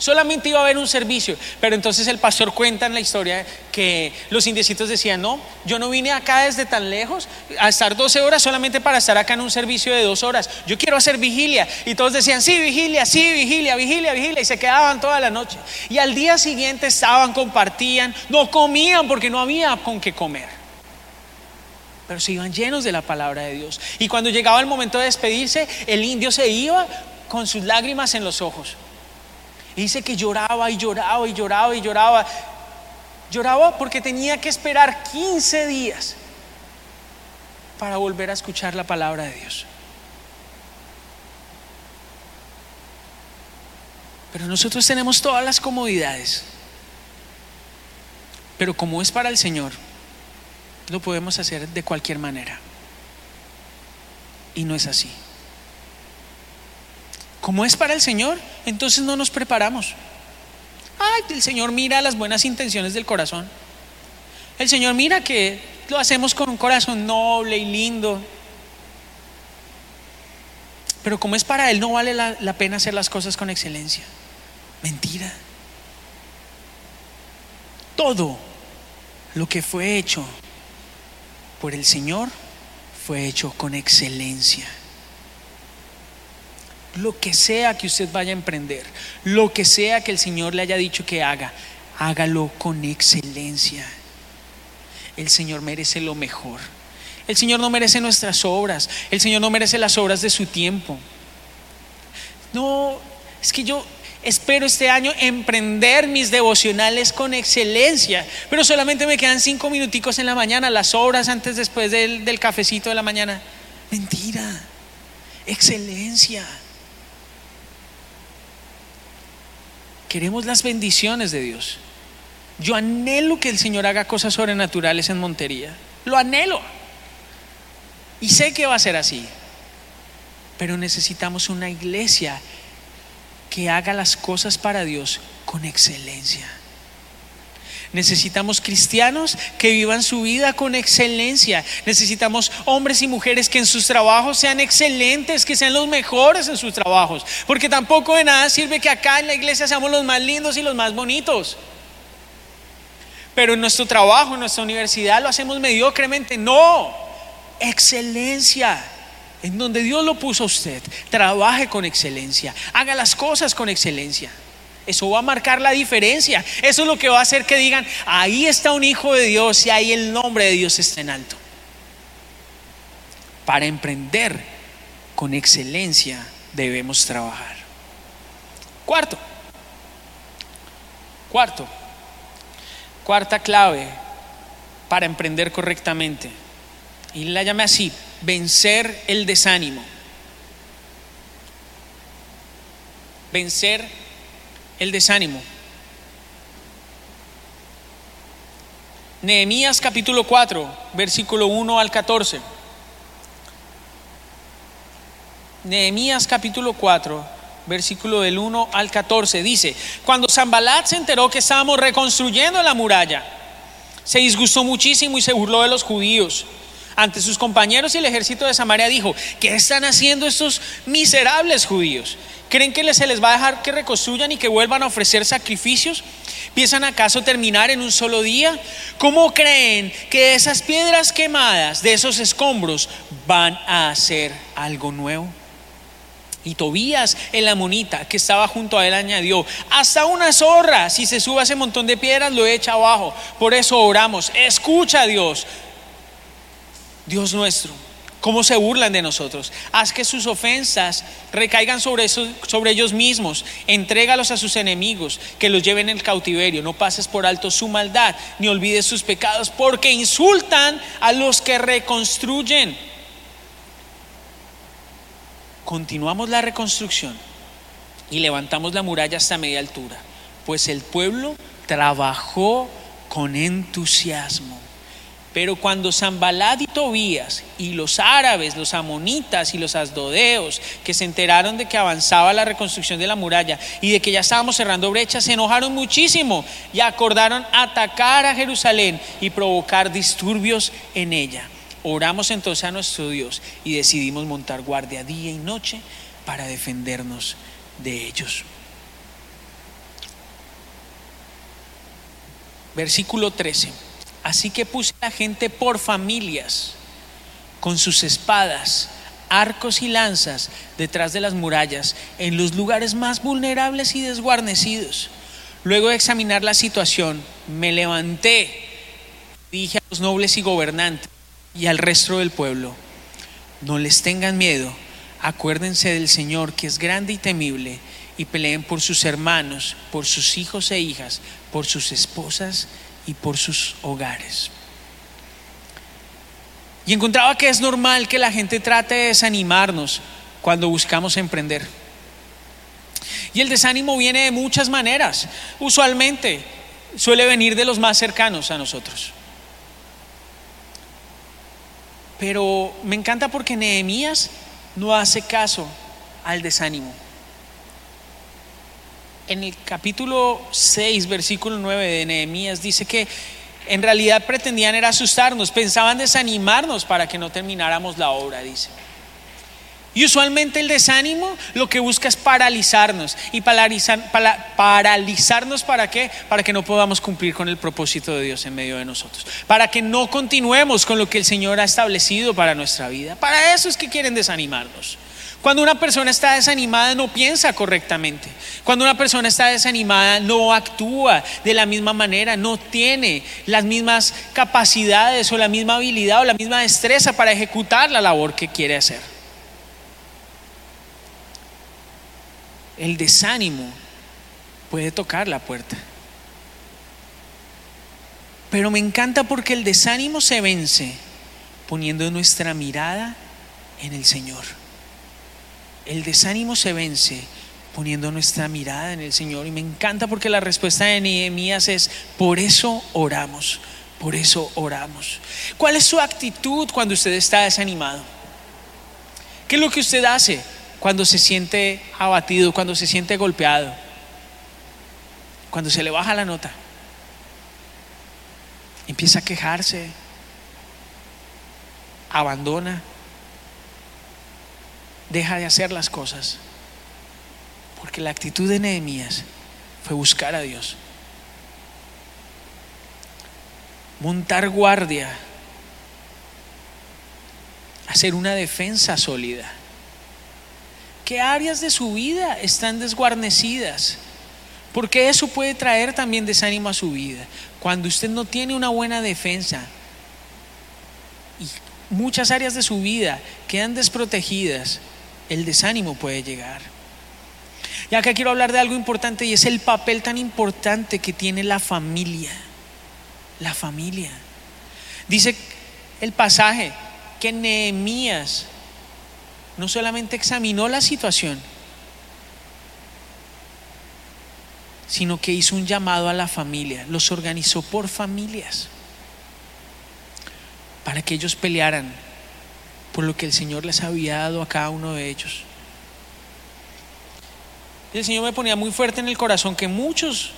Solamente iba a haber un servicio. Pero entonces el pastor cuenta en la historia que los indecitos decían, no, yo no vine acá desde tan lejos a estar 12 horas solamente para estar acá en un servicio de dos horas. Yo quiero hacer vigilia. Y todos decían, sí, vigilia, sí, vigilia, vigilia, vigilia. Y se quedaban toda la noche. Y al día siguiente estaban, compartían, no comían porque no había con qué comer. Pero se iban llenos de la palabra de Dios. Y cuando llegaba el momento de despedirse, el indio se iba con sus lágrimas en los ojos dice que lloraba y lloraba y lloraba y lloraba. Lloraba porque tenía que esperar 15 días para volver a escuchar la palabra de Dios. Pero nosotros tenemos todas las comodidades. Pero como es para el Señor, lo podemos hacer de cualquier manera. Y no es así. Como es para el Señor, entonces no nos preparamos. Ay, el Señor mira las buenas intenciones del corazón. El Señor mira que lo hacemos con un corazón noble y lindo. Pero como es para Él, no vale la, la pena hacer las cosas con excelencia. Mentira. Todo lo que fue hecho por el Señor fue hecho con excelencia lo que sea que usted vaya a emprender, lo que sea que el Señor le haya dicho que haga, hágalo con excelencia. El Señor merece lo mejor. El Señor no merece nuestras obras. El Señor no merece las obras de su tiempo. No, es que yo espero este año emprender mis devocionales con excelencia, pero solamente me quedan cinco minuticos en la mañana, las obras antes después del, del cafecito de la mañana. Mentira, excelencia. Queremos las bendiciones de Dios. Yo anhelo que el Señor haga cosas sobrenaturales en Montería. Lo anhelo. Y sé que va a ser así. Pero necesitamos una iglesia que haga las cosas para Dios con excelencia. Necesitamos cristianos que vivan su vida con excelencia. Necesitamos hombres y mujeres que en sus trabajos sean excelentes, que sean los mejores en sus trabajos. Porque tampoco de nada sirve que acá en la iglesia seamos los más lindos y los más bonitos. Pero en nuestro trabajo, en nuestra universidad lo hacemos mediocremente. No, excelencia. En donde Dios lo puso a usted, trabaje con excelencia, haga las cosas con excelencia. Eso va a marcar la diferencia. Eso es lo que va a hacer que digan, ahí está un hijo de Dios y ahí el nombre de Dios está en alto. Para emprender con excelencia debemos trabajar. Cuarto, cuarto, cuarta clave para emprender correctamente. Y la llame así, vencer el desánimo. Vencer el desánimo. Nehemías capítulo 4, versículo 1 al 14. Nehemías capítulo 4, versículo del 1 al 14 dice, cuando Zambalat se enteró que estábamos reconstruyendo la muralla, se disgustó muchísimo y se burló de los judíos. Ante sus compañeros y el ejército de Samaria dijo, ¿qué están haciendo estos miserables judíos? ¿Creen que se les va a dejar que reconstruyan y que vuelvan a ofrecer sacrificios? ¿Piensan acaso terminar en un solo día? ¿Cómo creen que esas piedras quemadas, de esos escombros, van a hacer algo nuevo? Y Tobías, el amonita que estaba junto a él, añadió, hasta una zorra, si se sube ese montón de piedras, lo echa abajo. Por eso oramos, escucha Dios, Dios nuestro cómo se burlan de nosotros. Haz que sus ofensas recaigan sobre, ellos mismos. Entrégalos a sus enemigos, que los lleven en el cautiverio. No pases por alto su maldad, ni olvides sus pecados, porque insultan a los que reconstruyen. Continuamos la reconstrucción y levantamos la muralla hasta media altura, pues el pueblo trabajó con entusiasmo. Pero cuando Zambalad y Tobías y los árabes, los amonitas y los asdodeos, que se enteraron de que avanzaba la reconstrucción de la muralla y de que ya estábamos cerrando brechas, se enojaron muchísimo y acordaron atacar a Jerusalén y provocar disturbios en ella. Oramos entonces a nuestro Dios y decidimos montar guardia día y noche para defendernos de ellos. Versículo 13. Así que puse a la gente por familias, con sus espadas, arcos y lanzas detrás de las murallas, en los lugares más vulnerables y desguarnecidos. Luego de examinar la situación, me levanté, dije a los nobles y gobernantes y al resto del pueblo, no les tengan miedo, acuérdense del Señor que es grande y temible y peleen por sus hermanos, por sus hijos e hijas, por sus esposas y por sus hogares. Y encontraba que es normal que la gente trate de desanimarnos cuando buscamos emprender. Y el desánimo viene de muchas maneras. Usualmente suele venir de los más cercanos a nosotros. Pero me encanta porque Nehemías no hace caso al desánimo en el capítulo 6, versículo 9 de Nehemías, dice que en realidad pretendían era asustarnos, pensaban desanimarnos para que no termináramos la obra, dice. Y usualmente el desánimo lo que busca es paralizarnos. ¿Y paralizar, para, paralizarnos para qué? Para que no podamos cumplir con el propósito de Dios en medio de nosotros. Para que no continuemos con lo que el Señor ha establecido para nuestra vida. Para eso es que quieren desanimarnos. Cuando una persona está desanimada no piensa correctamente. Cuando una persona está desanimada no actúa de la misma manera, no tiene las mismas capacidades o la misma habilidad o la misma destreza para ejecutar la labor que quiere hacer. El desánimo puede tocar la puerta. Pero me encanta porque el desánimo se vence poniendo nuestra mirada en el Señor el desánimo se vence poniendo nuestra mirada en el Señor. Y me encanta porque la respuesta de Nehemías es, por eso oramos, por eso oramos. ¿Cuál es su actitud cuando usted está desanimado? ¿Qué es lo que usted hace cuando se siente abatido, cuando se siente golpeado? Cuando se le baja la nota. empieza a quejarse, abandona, deja de hacer las cosas. Porque la actitud de Nehemías fue buscar a Dios. Montar guardia. Hacer una defensa sólida. ¿Qué áreas de su vida están desguarnecidas? Porque eso puede traer también desánimo a su vida. Cuando usted no tiene una buena defensa y muchas áreas de su vida quedan desprotegidas, el desánimo puede llegar. Y acá quiero hablar de algo importante y es el papel tan importante que tiene la familia. La familia. Dice el pasaje que Nehemías no solamente examinó la situación, sino que hizo un llamado a la familia, los organizó por familias, para que ellos pelearan por lo que el Señor les había dado a cada uno de ellos. el Señor me ponía muy fuerte en el corazón que muchos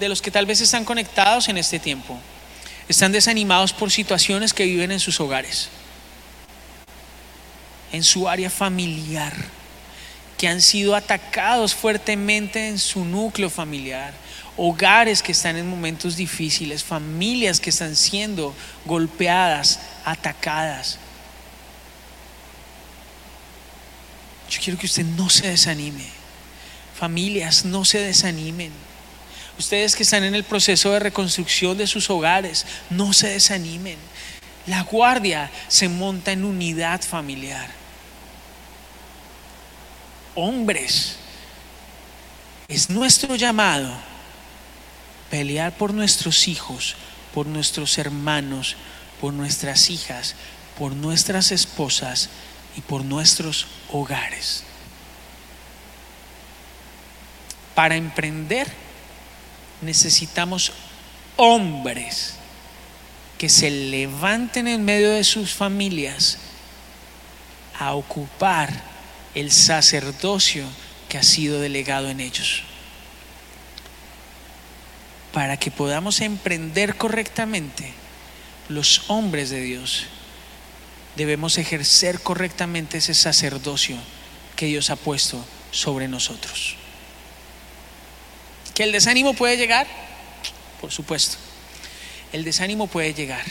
de los que tal vez están conectados en este tiempo están desanimados por situaciones que viven en sus hogares, en su área familiar que han sido atacados fuertemente en su núcleo familiar, hogares que están en momentos difíciles, familias que están siendo golpeadas, atacadas. Yo quiero que usted no se desanime. Familias, no se desanimen. Ustedes que están en el proceso de reconstrucción de sus hogares, no se desanimen. La guardia se monta en unidad familiar hombres, es nuestro llamado pelear por nuestros hijos, por nuestros hermanos, por nuestras hijas, por nuestras esposas y por nuestros hogares. Para emprender necesitamos hombres que se levanten en medio de sus familias a ocupar el sacerdocio que ha sido delegado en ellos. Para que podamos emprender correctamente, los hombres de Dios debemos ejercer correctamente ese sacerdocio que Dios ha puesto sobre nosotros. ¿Que el desánimo puede llegar? Por supuesto. El desánimo puede llegar.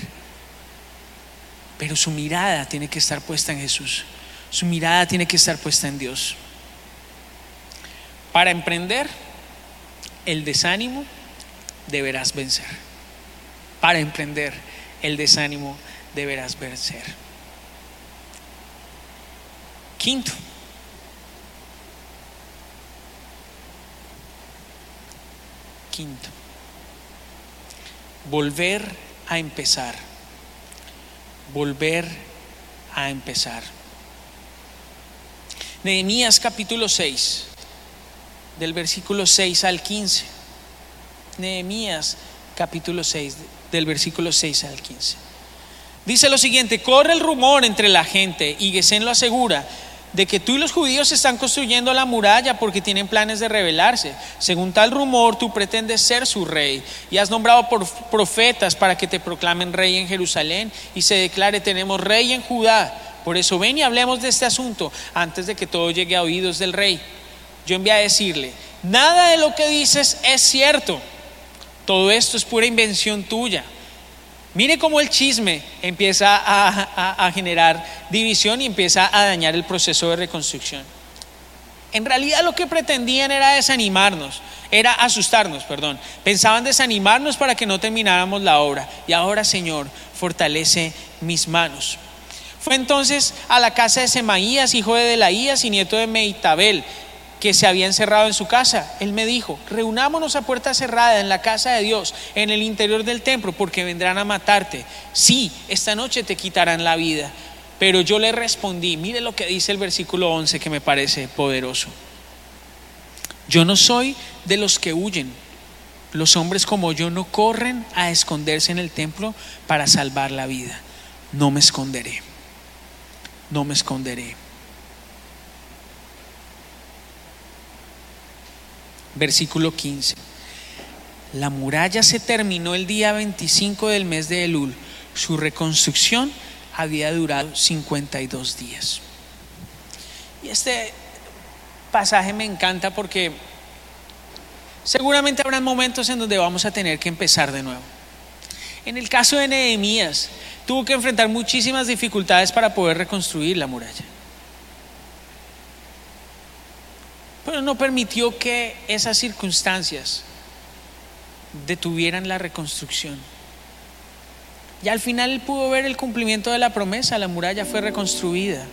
Pero su mirada tiene que estar puesta en Jesús. Su mirada tiene que estar puesta en Dios. Para emprender, el desánimo deberás vencer. Para emprender, el desánimo deberás vencer. Quinto, quinto, volver a empezar, volver a empezar. Nehemías capítulo 6, del versículo 6 al 15. Nehemías capítulo 6, del versículo 6 al 15. Dice lo siguiente, corre el rumor entre la gente y Gesén lo asegura de que tú y los judíos están construyendo la muralla porque tienen planes de rebelarse. Según tal rumor, tú pretendes ser su rey y has nombrado por profetas para que te proclamen rey en Jerusalén y se declare tenemos rey en Judá. Por eso ven y hablemos de este asunto antes de que todo llegue a oídos del rey. Yo envié a decirle, nada de lo que dices es cierto. Todo esto es pura invención tuya. Mire cómo el chisme empieza a, generar división y empieza a dañar el proceso de reconstrucción. En realidad lo que pretendían era desanimarnos, era asustarnos, perdón. Pensaban desanimarnos para que no termináramos la obra. Y ahora, Señor, fortalece mis manos. Fue entonces a la casa de Semaías, hijo de Delaías y nieto de Meitabel, que se había encerrado en su casa. Él me dijo, reunámonos a puerta cerrada en la casa de Dios, en el interior del templo, porque vendrán a matarte. Sí, esta noche te quitarán la vida. Pero yo le respondí, mire lo que dice el versículo 11 que me parece poderoso. Yo no soy de los que huyen. Los hombres como yo no corren a esconderse en el templo para salvar la vida. No me esconderé no me esconderé. Versículo 15. La muralla se terminó el día 25 del mes de Elul. Su reconstrucción había durado 52 días. Y este pasaje me encanta porque seguramente habrá momentos en donde vamos a tener que empezar de nuevo. En el caso de Nehemías, tuvo que enfrentar muchísimas dificultades para poder reconstruir la muralla. Pero no permitió que esas circunstancias detuvieran la reconstrucción. Y al final él pudo ver el cumplimiento de la promesa, la muralla fue reconstruida.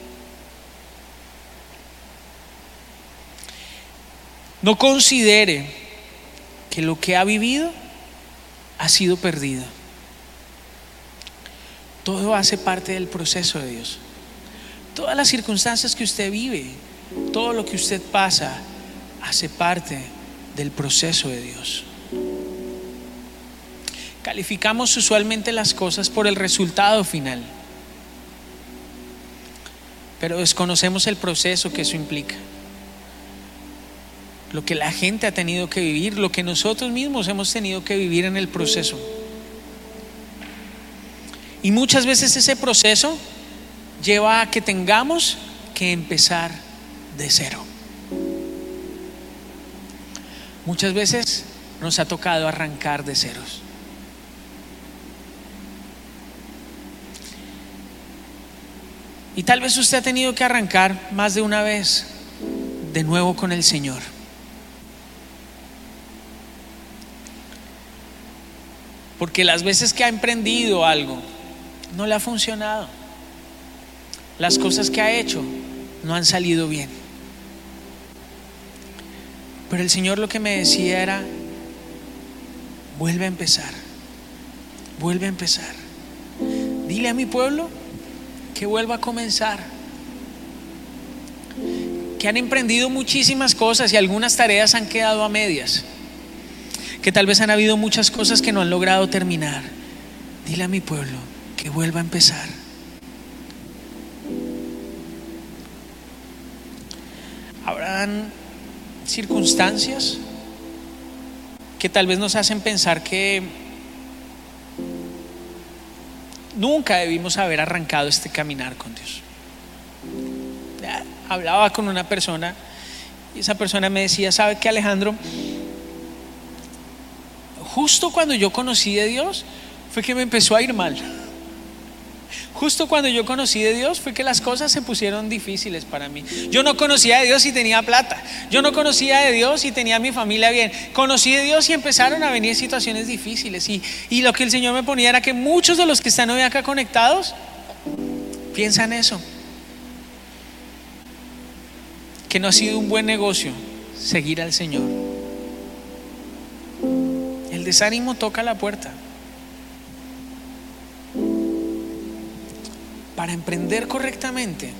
No considere que lo que ha vivido ha sido perdido. Todo hace parte del proceso de Dios. Todas las circunstancias que usted vive, todo lo que usted pasa, hace parte del proceso de Dios. Calificamos usualmente las cosas por el resultado final, pero desconocemos el proceso que eso implica lo que la gente ha tenido que vivir, lo que nosotros mismos hemos tenido que vivir en el proceso. Y muchas veces ese proceso lleva a que tengamos que empezar de cero. Muchas veces nos ha tocado arrancar de ceros. Y tal vez usted ha tenido que arrancar más de una vez de nuevo con el Señor. Porque las veces que ha emprendido algo, no le ha funcionado. Las cosas que ha hecho no han salido bien. Pero el Señor lo que me decía era, vuelve a empezar, vuelve a empezar. Dile a mi pueblo que vuelva a comenzar. Que han emprendido muchísimas cosas y algunas tareas han quedado a medias que tal vez han habido muchas cosas que no han logrado terminar. Dile a mi pueblo que vuelva a empezar. Habrán circunstancias que tal vez nos hacen pensar que nunca debimos haber arrancado este caminar con Dios. Hablaba con una persona y esa persona me decía, ¿sabe qué Alejandro? justo cuando yo conocí de Dios, fue que me empezó a ir mal. Justo cuando yo conocí de Dios fue que las cosas se pusieron difíciles para mí. Yo no conocía de Dios y tenía plata. Yo no conocía de Dios y tenía mi familia bien. Conocí de Dios y empezaron a venir situaciones difíciles. Y, y lo que el Señor me ponía era que muchos de los que están hoy acá conectados piensan eso. Que no ha sido un buen negocio seguir al Señor el desánimo toca la puerta. Para emprender correctamente,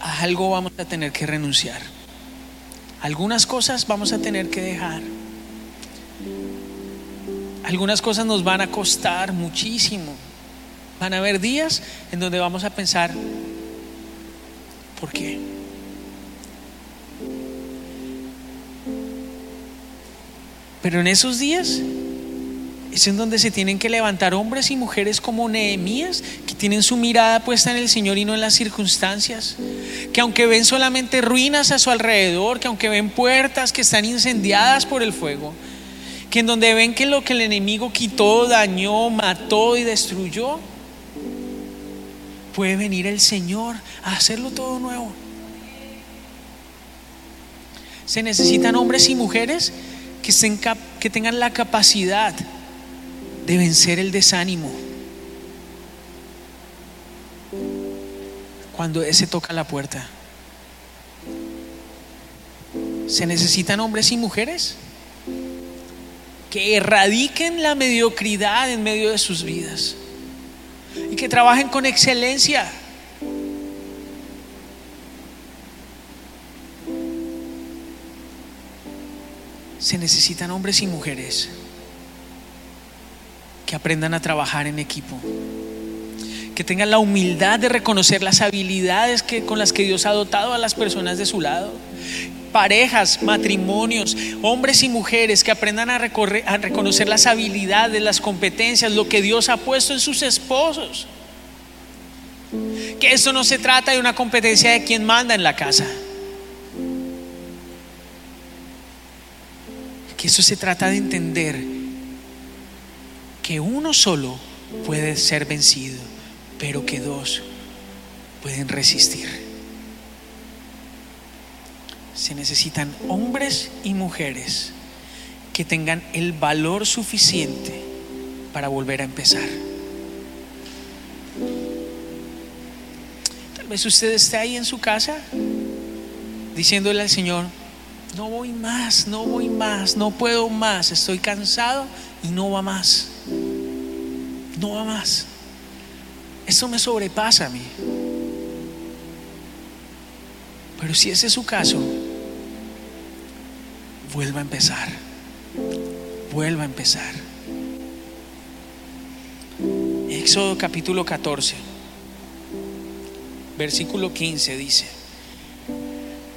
a algo vamos a tener que renunciar. Algunas cosas vamos a tener que dejar. Algunas cosas nos van a costar muchísimo. Van a haber días en donde vamos a pensar, ¿por qué? Pero en esos días es en donde se tienen que levantar hombres y mujeres como Nehemías, que tienen su mirada puesta en el Señor y no en las circunstancias, que aunque ven solamente ruinas a su alrededor, que aunque ven puertas que están incendiadas por el fuego, que en donde ven que lo que el enemigo quitó, dañó, mató y destruyó, puede venir el Señor a hacerlo todo nuevo. Se necesitan hombres y mujeres que, que tengan la capacidad de vencer el desánimo. Cuando ese toca la puerta. Se necesitan hombres y mujeres que erradiquen la mediocridad en medio de sus vidas y que trabajen con excelencia se necesitan hombres y mujeres que aprendan a trabajar en equipo, que tengan la humildad de reconocer las habilidades que, con las que Dios ha dotado a las personas de su lado, parejas, matrimonios, hombres y mujeres que aprendan a, a, reconocer las habilidades, las competencias, lo que Dios ha puesto en sus esposos. Que esto no se trata de una competencia de quien manda en la casa. Que eso se trata de entender que uno solo puede ser vencido, pero que dos pueden resistir se necesitan hombres y mujeres que tengan el valor suficiente para volver a empezar. Tal vez usted esté ahí en su casa diciéndole al Señor, no voy más, no voy más, no puedo más, estoy cansado y no va más. No va más. Eso me sobrepasa a mí. Pero si ese es su caso, vuelva a empezar. Vuelva a empezar. Éxodo capítulo 14, versículo 15 dice,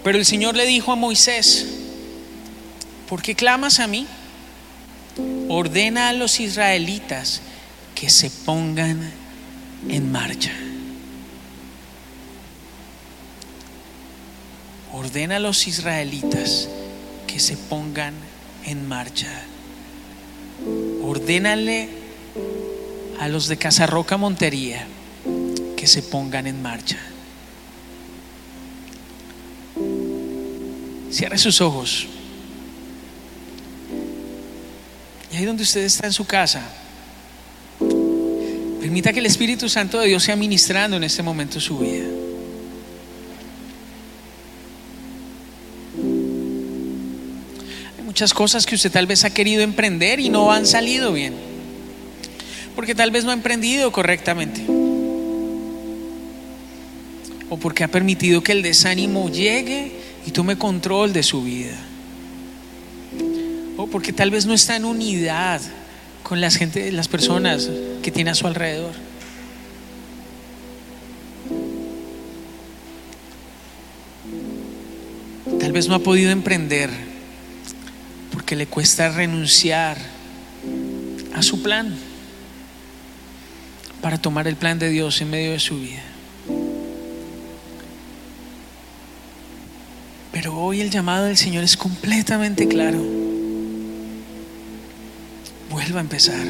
pero el Señor le dijo a Moisés, ¿por qué clamas a mí? Ordena a los israelitas que se pongan en marcha. ordena a los israelitas que se pongan en marcha. Ordénale a los de Casarroca Montería que se pongan en marcha. Cierre sus ojos. Ahí donde usted está en su casa, permita que el Espíritu Santo de Dios sea ministrando en este momento su vida. muchas cosas que usted tal vez ha querido emprender y no han salido bien. Porque tal vez no ha emprendido correctamente. O porque ha permitido que el desánimo llegue y tome control de su vida. Porque tal vez no está en unidad con las, gente, las personas que tiene a su alrededor. Tal vez no ha podido emprender que le cuesta renunciar a su plan para tomar el plan de Dios en medio de su vida. Pero hoy el llamado del Señor es completamente claro. Vuelva a empezar.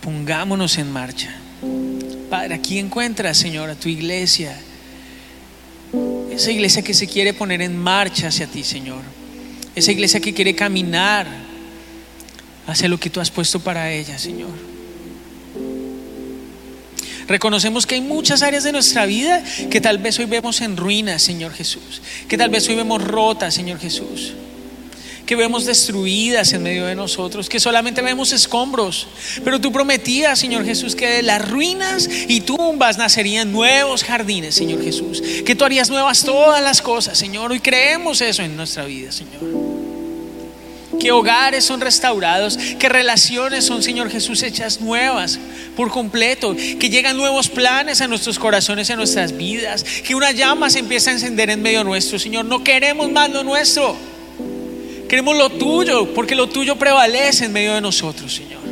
Pongámonos en marcha. Padre, aquí encuentra, Señor, a tu iglesia. Esa iglesia que se quiere poner en marcha hacia ti, Señor esa iglesia que quiere caminar hacia lo que tú has puesto para ella, Señor. Reconocemos que hay muchas áreas de nuestra vida que tal vez hoy vemos en ruinas, Señor Jesús. Que tal vez hoy vemos rotas, Señor Jesús. Que vemos destruidas en medio de nosotros, que solamente vemos escombros. Pero tú prometías, Señor Jesús, que de las ruinas y tumbas nacerían nuevos jardines, Señor Jesús. Que tú harías nuevas todas las cosas, Señor. Hoy creemos eso en nuestra vida, Señor que hogares son restaurados, que relaciones son, Señor Jesús, hechas nuevas por completo, que llegan nuevos planes a nuestros corazones, a nuestras vidas, que una llama se empieza a encender en medio nuestro, Señor. No queremos más lo nuestro, queremos lo tuyo, porque lo tuyo prevalece en medio de nosotros, Señor.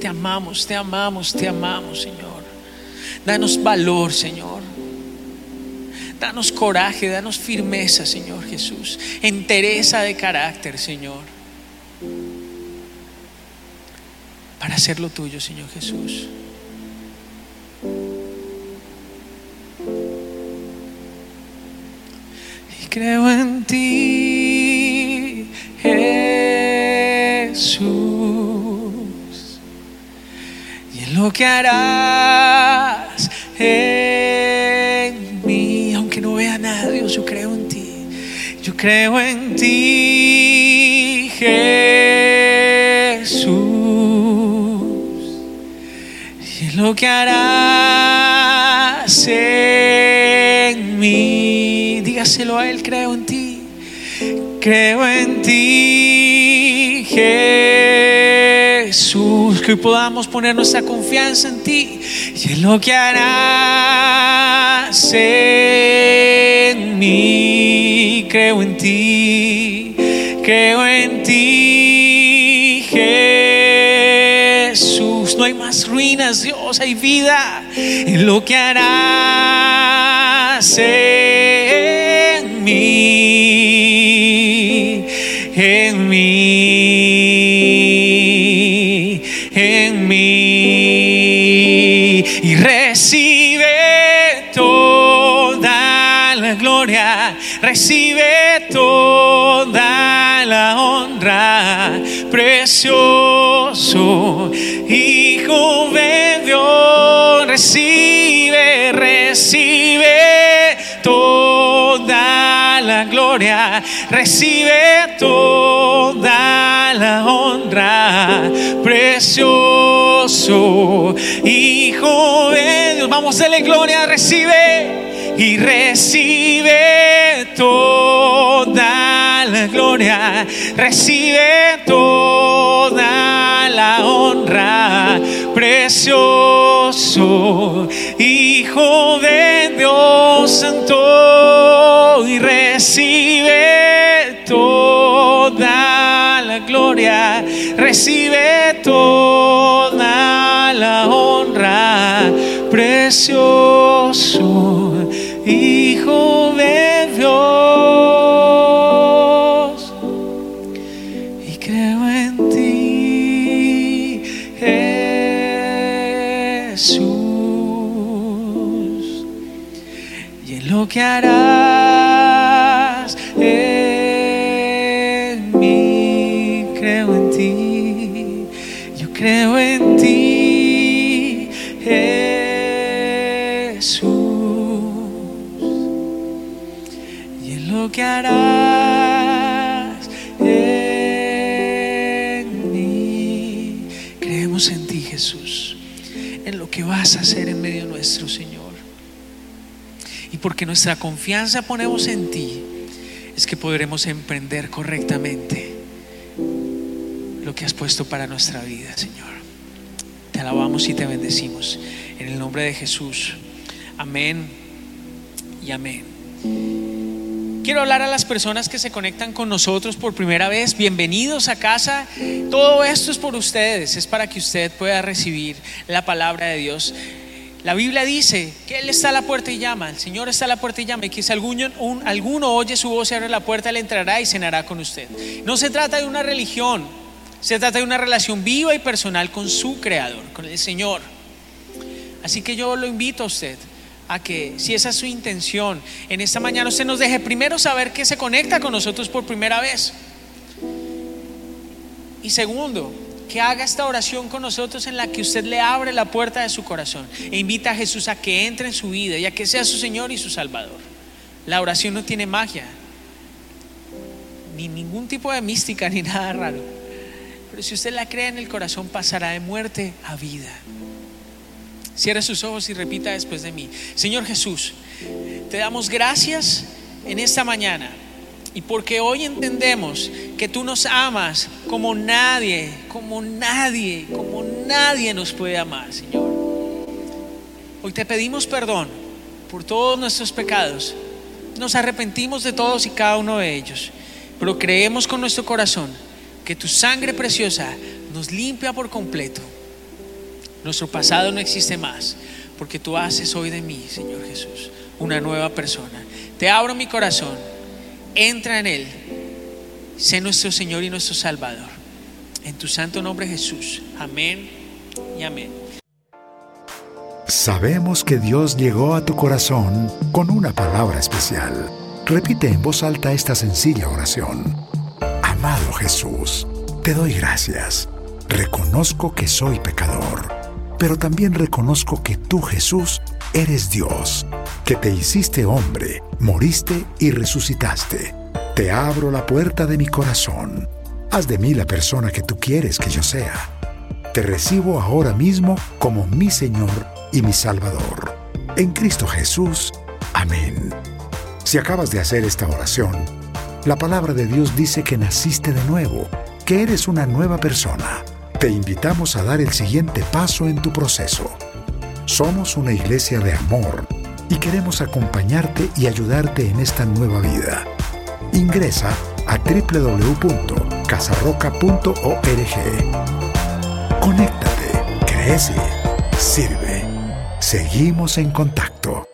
Te amamos, te amamos, te amamos, Señor. Danos valor, Señor. Danos coraje, danos firmeza, Señor Jesús. Entereza de carácter, Señor. Para hacer lo tuyo, Señor Jesús. Y creo en ti, Jesús. Y en lo que harás. yo creo en ti. Yo creo en ti, Jesús. Y lo que harás en mí, dígaselo a Él, creo en ti. Creo en ti, Jesús, que hoy podamos poner nuestra confianza en ti y en lo que harás en mí. Creo en ti, creo en ti, Jesús. No hay más ruinas, Dios, hay vida en lo que harás en mí, en mí, en mí. Y recibe toda la gloria, recibe toda la honra, precioso Hijo de Dios, recibe, recibe toda la gloria, recibe toda honra, precioso Hijo de Dios. Vamos a darle gloria, recibe y recibe toda la gloria, recibe toda la honra, precioso Hijo de Dios Santo, y recibe recibe toda la honra, precioso porque nuestra confianza ponemos en ti, es que podremos emprender correctamente lo que has puesto para nuestra vida, Señor. Te alabamos y te bendecimos. En el nombre de Jesús. Amén y amén. Quiero hablar a las personas que se conectan con nosotros por primera vez. Bienvenidos a casa. Todo esto es por ustedes. Es para que usted pueda recibir la palabra de Dios. La Biblia dice que Él está a la puerta y llama. El Señor está a la puerta y llama. Y que si alguno, un- alguno oye su voz y abre la puerta, Él entrará y cenará con usted. No se trata de una religión. Se trata de una relación viva y personal con su Creador, con el Señor. Así que yo lo invito a usted a que, si esa es su intención, en esta mañana usted nos deje primero saber que se conecta con nosotros por primera vez. Y segundo, que haga esta oración con nosotros en la que usted le abre la puerta de su corazón e invita a Jesús a que entre en su vida y a que sea su Señor y su Salvador. La oración no tiene magia, ni ningún tipo de mística, ni nada raro. Pero si usted la cree en el corazón, pasará de muerte a vida. Cierre sus ojos y repita después de mí. Señor Jesús, te damos gracias en esta mañana. Y porque hoy entendemos que tú nos amas como nadie, como nadie, como nadie nos puede amar, Señor. Hoy te pedimos perdón por todos nuestros pecados. Nos arrepentimos de todos y cada uno de ellos. Pero creemos con nuestro corazón que tu sangre preciosa nos limpia por completo. Nuestro pasado no existe más, porque tú haces hoy de mí, Señor Jesús, una nueva persona. Te abro mi corazón, entra en él, sé nuestro Señor y nuestro Salvador. En tu santo nombre Jesús. Amén y amén. Sabemos que Dios llegó a tu corazón con una palabra especial. Repite en voz alta esta sencilla oración. Amado Jesús, te doy gracias. Reconozco que soy pecador, pero también reconozco que tú, Jesús, eres Dios, que te hiciste hombre, moriste y resucitaste. Te abro la puerta de mi corazón. Haz de mí la persona que tú quieres que yo sea. Te recibo ahora mismo como mi Señor y mi Salvador. En Cristo Jesús. Amén. Si acabas de hacer esta oración, la palabra de Dios dice que naciste de nuevo, que eres una nueva persona. te invitamos a dar el siguiente paso en tu proceso. Somos una iglesia de amor y queremos acompañarte y ayudarte en esta nueva vida. Ingresa a www.casarroca.org. Conéctate, crece, sirve. Seguimos en contacto.